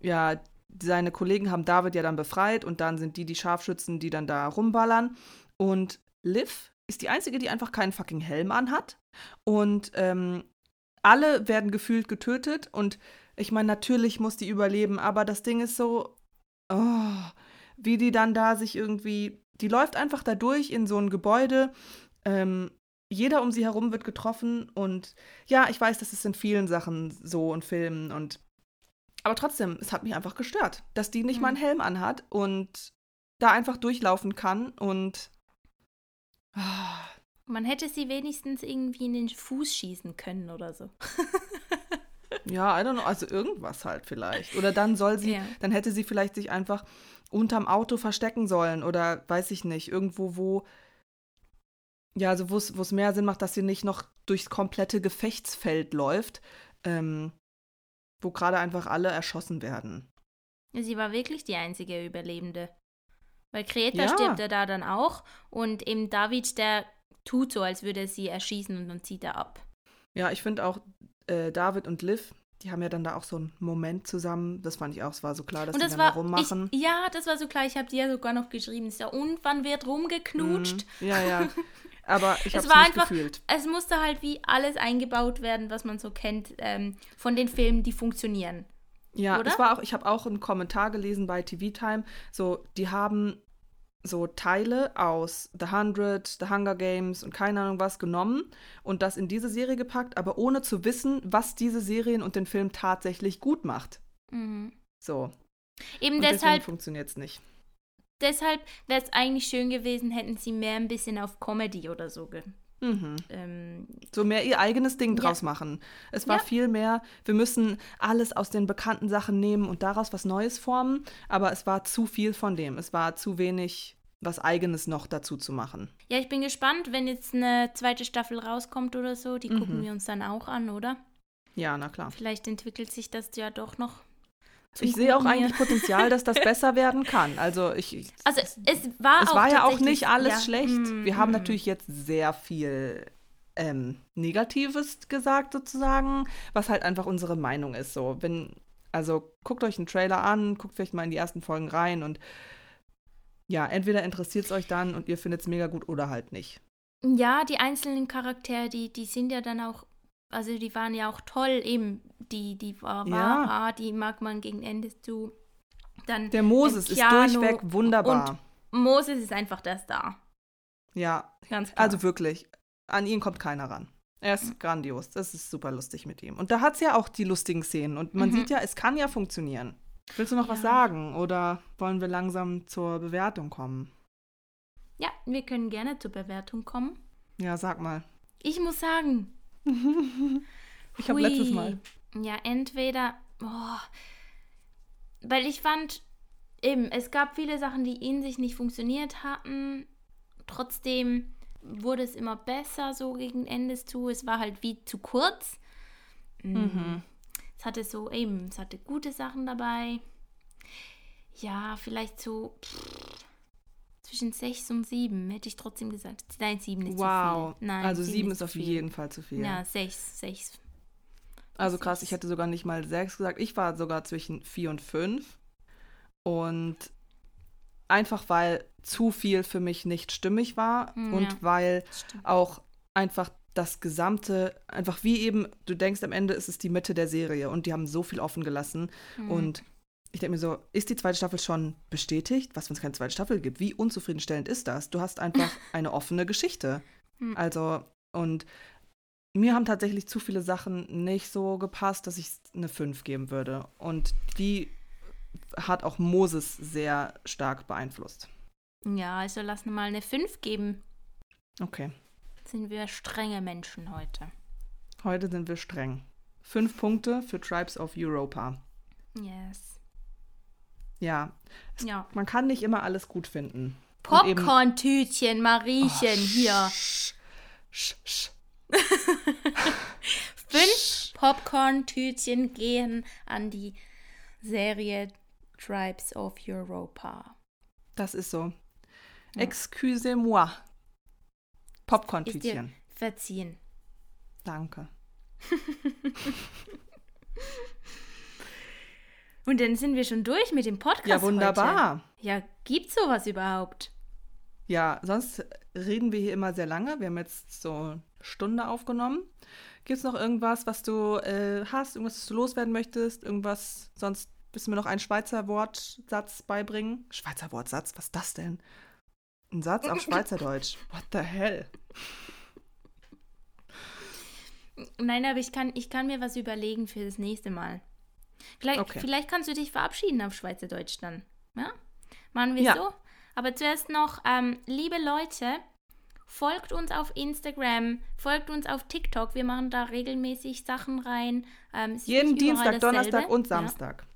[SPEAKER 1] ja, seine Kollegen haben David ja dann befreit und dann sind die die Scharfschützen, die dann da rumballern. Und Liv ist die Einzige, die einfach keinen fucking Helm anhat. Und ähm, alle werden gefühlt getötet. Und ich meine, natürlich muss die überleben, aber das Ding ist so, oh, wie die dann da sich irgendwie, die läuft einfach da durch in so ein Gebäude. Ähm, jeder um sie herum wird getroffen und ja, ich weiß, das ist in vielen Sachen so und Filmen und aber trotzdem, es hat mich einfach gestört, dass die nicht
[SPEAKER 2] Mhm.
[SPEAKER 1] mal einen Helm anhat und da einfach durchlaufen kann und ah,
[SPEAKER 2] Man hätte sie wenigstens irgendwie in den Fuß schießen können oder so.
[SPEAKER 1] ja, I don't know, also irgendwas halt vielleicht. Oder dann soll sie,
[SPEAKER 2] Ja.
[SPEAKER 1] dann hätte sie vielleicht sich einfach unterm Auto verstecken sollen oder weiß ich nicht, irgendwo, wo, ja, also wo es mehr Sinn macht, dass sie nicht noch durchs komplette Gefechtsfeld läuft, ähm, wo gerade einfach alle erschossen werden.
[SPEAKER 2] Sie war wirklich die einzige Überlebende. Weil Kreta
[SPEAKER 1] Ja.
[SPEAKER 2] stirbt ja da dann auch und eben David, der tut so, als würde er sie erschießen und dann zieht er ab.
[SPEAKER 1] Ja, ich finde auch äh, David und Liv, die haben ja dann da auch so einen Moment zusammen. Das fand ich auch, es war so klar, dass
[SPEAKER 2] und
[SPEAKER 1] die
[SPEAKER 2] das
[SPEAKER 1] dann
[SPEAKER 2] war,
[SPEAKER 1] da rummachen.
[SPEAKER 2] ich, ja, das war so klar, ich habe dir ja sogar noch geschrieben, ist ja, und wann wird rumgeknutscht?
[SPEAKER 1] Mhm. Ja, ja. Aber ich
[SPEAKER 2] Es
[SPEAKER 1] habe es nicht
[SPEAKER 2] einfach-
[SPEAKER 1] gefühlt.
[SPEAKER 2] Es musste halt wie alles eingebaut werden, was man so kennt ähm, von den Filmen, die funktionieren.
[SPEAKER 1] Ja,
[SPEAKER 2] Oder?
[SPEAKER 1] es war auch, ich habe auch einen Kommentar gelesen bei TV Time, so, die haben so Teile aus The Hundred, The Hunger Games und keine Ahnung was genommen und das in diese Serie gepackt, aber ohne zu wissen, was diese Serien und den Film tatsächlich gut macht.
[SPEAKER 2] Mhm.
[SPEAKER 1] So.
[SPEAKER 2] Eben
[SPEAKER 1] Und
[SPEAKER 2] deshalb
[SPEAKER 1] funktioniert es nicht.
[SPEAKER 2] deshalb wäre es eigentlich schön gewesen, hätten sie mehr ein bisschen auf Comedy oder so ge
[SPEAKER 1] Mhm.
[SPEAKER 2] ähm,
[SPEAKER 1] So mehr ihr eigenes Ding
[SPEAKER 2] Ja.
[SPEAKER 1] draus machen. Es war
[SPEAKER 2] Ja.
[SPEAKER 1] viel mehr, wir müssen alles aus den bekannten Sachen nehmen und daraus was Neues formen, aber es war zu viel von dem. Es war zu wenig was eigenes noch dazu zu machen.
[SPEAKER 2] Ja, ich bin gespannt, wenn jetzt eine zweite Staffel rauskommt oder so. Die gucken
[SPEAKER 1] Mhm.
[SPEAKER 2] wir uns dann auch an, oder?
[SPEAKER 1] Ja, na klar.
[SPEAKER 2] Vielleicht entwickelt sich das ja doch noch.
[SPEAKER 1] Ich sehe auch eigentlich Potenzial, dass das besser werden kann. Also ich, ich
[SPEAKER 2] Also es war
[SPEAKER 1] es
[SPEAKER 2] auch
[SPEAKER 1] war ja auch nicht alles
[SPEAKER 2] ja,
[SPEAKER 1] schlecht.
[SPEAKER 2] mm,
[SPEAKER 1] Wir haben
[SPEAKER 2] mm.
[SPEAKER 1] natürlich jetzt sehr viel ähm, Negatives gesagt sozusagen, was halt einfach unsere Meinung ist. So, wenn also guckt euch einen Trailer an, guckt vielleicht mal in die ersten Folgen rein und ja, entweder interessiert es euch dann und ihr findet es mega gut oder halt nicht.
[SPEAKER 2] Ja, die einzelnen Charaktere, die, die sind ja dann auch, also die waren ja auch toll, eben die, die war,
[SPEAKER 1] Ja.
[SPEAKER 2] Vara, die mag man gegen Ende zu. Dann
[SPEAKER 1] Der Moses ist durchweg wunderbar.
[SPEAKER 2] Moses ist einfach der Star.
[SPEAKER 1] ja,
[SPEAKER 2] Ganz klar.
[SPEAKER 1] also wirklich, an ihn kommt keiner ran. Er ist grandios. Das ist super lustig mit ihm. Und da hat es ja auch die lustigen Szenen. Und man
[SPEAKER 2] Mhm.
[SPEAKER 1] sieht ja, es kann ja funktionieren. Willst du noch was
[SPEAKER 2] Ja.
[SPEAKER 1] sagen? Oder wollen wir langsam zur Bewertung kommen?
[SPEAKER 2] ja, wir können gerne zur Bewertung kommen.
[SPEAKER 1] Ja, sag mal.
[SPEAKER 2] Ich muss sagen,
[SPEAKER 1] Ich habe letztes Mal.
[SPEAKER 2] Ja, entweder. Oh, weil ich fand, eben, es gab viele Sachen, die in sich nicht funktioniert hatten. Trotzdem wurde es immer besser so gegen Ende zu. Es war halt wie zu kurz. Mm.
[SPEAKER 1] Mhm.
[SPEAKER 2] Es hatte so, eben, es hatte gute Sachen dabei. Ja, vielleicht so pff, zwischen 6 und 7 hätte ich trotzdem gesagt. Nein, 7 ist
[SPEAKER 1] Wow.
[SPEAKER 2] zu viel. Nein,
[SPEAKER 1] also
[SPEAKER 2] sieben
[SPEAKER 1] sieben ist
[SPEAKER 2] zu
[SPEAKER 1] auf
[SPEAKER 2] viel.
[SPEAKER 1] jeden Fall zu viel.
[SPEAKER 2] Ja, 6, 6.
[SPEAKER 1] also krass,
[SPEAKER 2] sechs.
[SPEAKER 1] ich hätte sogar nicht mal sechs gesagt. Ich war sogar zwischen vier und fünf. Und einfach weil zu viel für mich nicht stimmig war und
[SPEAKER 2] ja.
[SPEAKER 1] weil
[SPEAKER 2] Stimmt.
[SPEAKER 1] auch einfach das gesamte, einfach wie eben, du denkst am Ende ist es die Mitte der Serie und die haben so viel offen gelassen.
[SPEAKER 2] Mhm.
[SPEAKER 1] Und ich denke mir so, ist die zweite Staffel schon bestätigt? Was, wenn es keine zweite Staffel gibt? Wie unzufriedenstellend ist das? Du hast einfach eine offene Geschichte.
[SPEAKER 2] Hm.
[SPEAKER 1] Also, und mir haben tatsächlich zu viele Sachen nicht so gepasst, dass ich eine 5 geben würde. Und die hat auch Moses sehr stark beeinflusst.
[SPEAKER 2] Ja, also lass mal eine 5 geben.
[SPEAKER 1] Okay.
[SPEAKER 2] Sind wir strenge Menschen heute.
[SPEAKER 1] Heute sind wir streng. Fünf Punkte für Tribes of Europa.
[SPEAKER 2] Yes.
[SPEAKER 1] Ja.
[SPEAKER 2] Ja.
[SPEAKER 1] Man kann nicht immer alles gut finden.
[SPEAKER 2] Popcorn-Tütchen, Mariechen,
[SPEAKER 1] Oh,
[SPEAKER 2] hier.
[SPEAKER 1] Sch, sch, sch.
[SPEAKER 2] Fünf Popcorn-Tütchen gehen an die Serie Tribes of Europa.
[SPEAKER 1] Das ist so.
[SPEAKER 2] Ja.
[SPEAKER 1] Excusez-moi. Popcorn-Tütchen.
[SPEAKER 2] verziehen.
[SPEAKER 1] Danke.
[SPEAKER 2] Und dann sind wir schon durch mit dem Podcast.
[SPEAKER 1] Ja, wunderbar.
[SPEAKER 2] Heute. Ja, gibt's sowas überhaupt?
[SPEAKER 1] Ja, sonst reden wir hier immer sehr lange. Wir haben jetzt so eine Stunde aufgenommen. Gibt es noch irgendwas, was du äh, hast, irgendwas, was du loswerden möchtest? Irgendwas, sonst müssen wir noch einen Schweizer Wortsatz beibringen. Schweizer Wortsatz, was ist das denn? Ein Satz auf Schweizerdeutsch. What the hell?
[SPEAKER 2] Nein, aber ich kann, ich kann mir was überlegen für das nächste Mal. Vielleicht,
[SPEAKER 1] Okay.
[SPEAKER 2] vielleicht kannst du dich verabschieden auf Schweizerdeutsch dann. Ja? Machen wir
[SPEAKER 1] Ja.
[SPEAKER 2] so. Aber zuerst noch, ähm, liebe Leute, folgt uns auf Instagram, folgt uns auf TikTok. Wir machen da regelmäßig Sachen rein. Ähm,
[SPEAKER 1] Jeden Dienstag, Donnerstag und
[SPEAKER 2] Ja.
[SPEAKER 1] Samstag.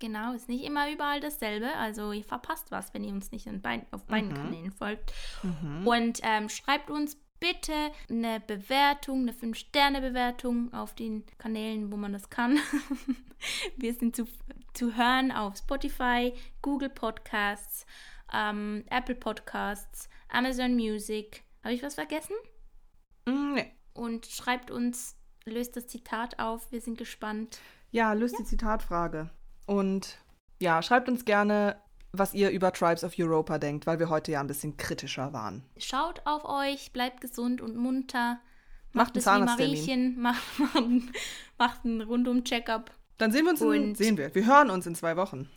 [SPEAKER 2] Genau, ist nicht immer überall dasselbe. Also ihr verpasst was, wenn ihr uns nicht an beid, auf beiden
[SPEAKER 1] Mhm.
[SPEAKER 2] Kanälen folgt.
[SPEAKER 1] Mhm.
[SPEAKER 2] Und ähm, schreibt uns bitte eine Bewertung, eine 5-Sterne-Bewertung auf den Kanälen, wo man das kann. Wir sind zu, zu hören auf Spotify, Google Podcasts, ähm, Apple Podcasts, Amazon Music. Habe ich was vergessen?
[SPEAKER 1] Mm, nee.
[SPEAKER 2] Und schreibt uns, löst das Zitat auf. Wir sind gespannt.
[SPEAKER 1] Ja, löst die Zitatfrage. Und ja, schreibt uns gerne, was ihr über Tribes of Europa denkt, weil wir heute ja ein bisschen kritischer waren.
[SPEAKER 2] Schaut auf euch, bleibt gesund und munter.
[SPEAKER 1] Macht
[SPEAKER 2] Macht es wie. Mariechen, macht, macht, macht einen Rundum-Check-up.
[SPEAKER 1] Dann sehen wir uns, in, sehen wir. Wir hören uns in zwei Wochen.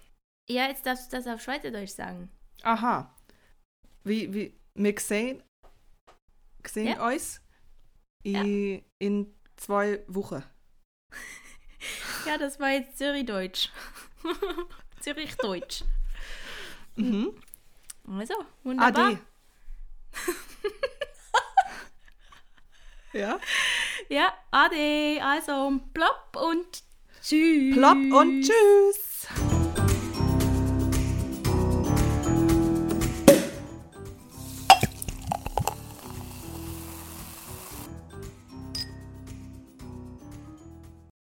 [SPEAKER 2] Ja, jetzt darfst du das auf Schweizerdeutsch sagen.
[SPEAKER 1] Aha. Wie, wie, wir sehen, sehen
[SPEAKER 2] Ja.
[SPEAKER 1] uns i- in zwei Wochen.
[SPEAKER 2] Ja, das war jetzt Zürichdeutsch. Zürichdeutsch.
[SPEAKER 1] Mhm.
[SPEAKER 2] Also, wunderbar.
[SPEAKER 1] Ade. ja?
[SPEAKER 2] Ja, ade. Also, plopp und tschüss.
[SPEAKER 1] Plopp und tschüss.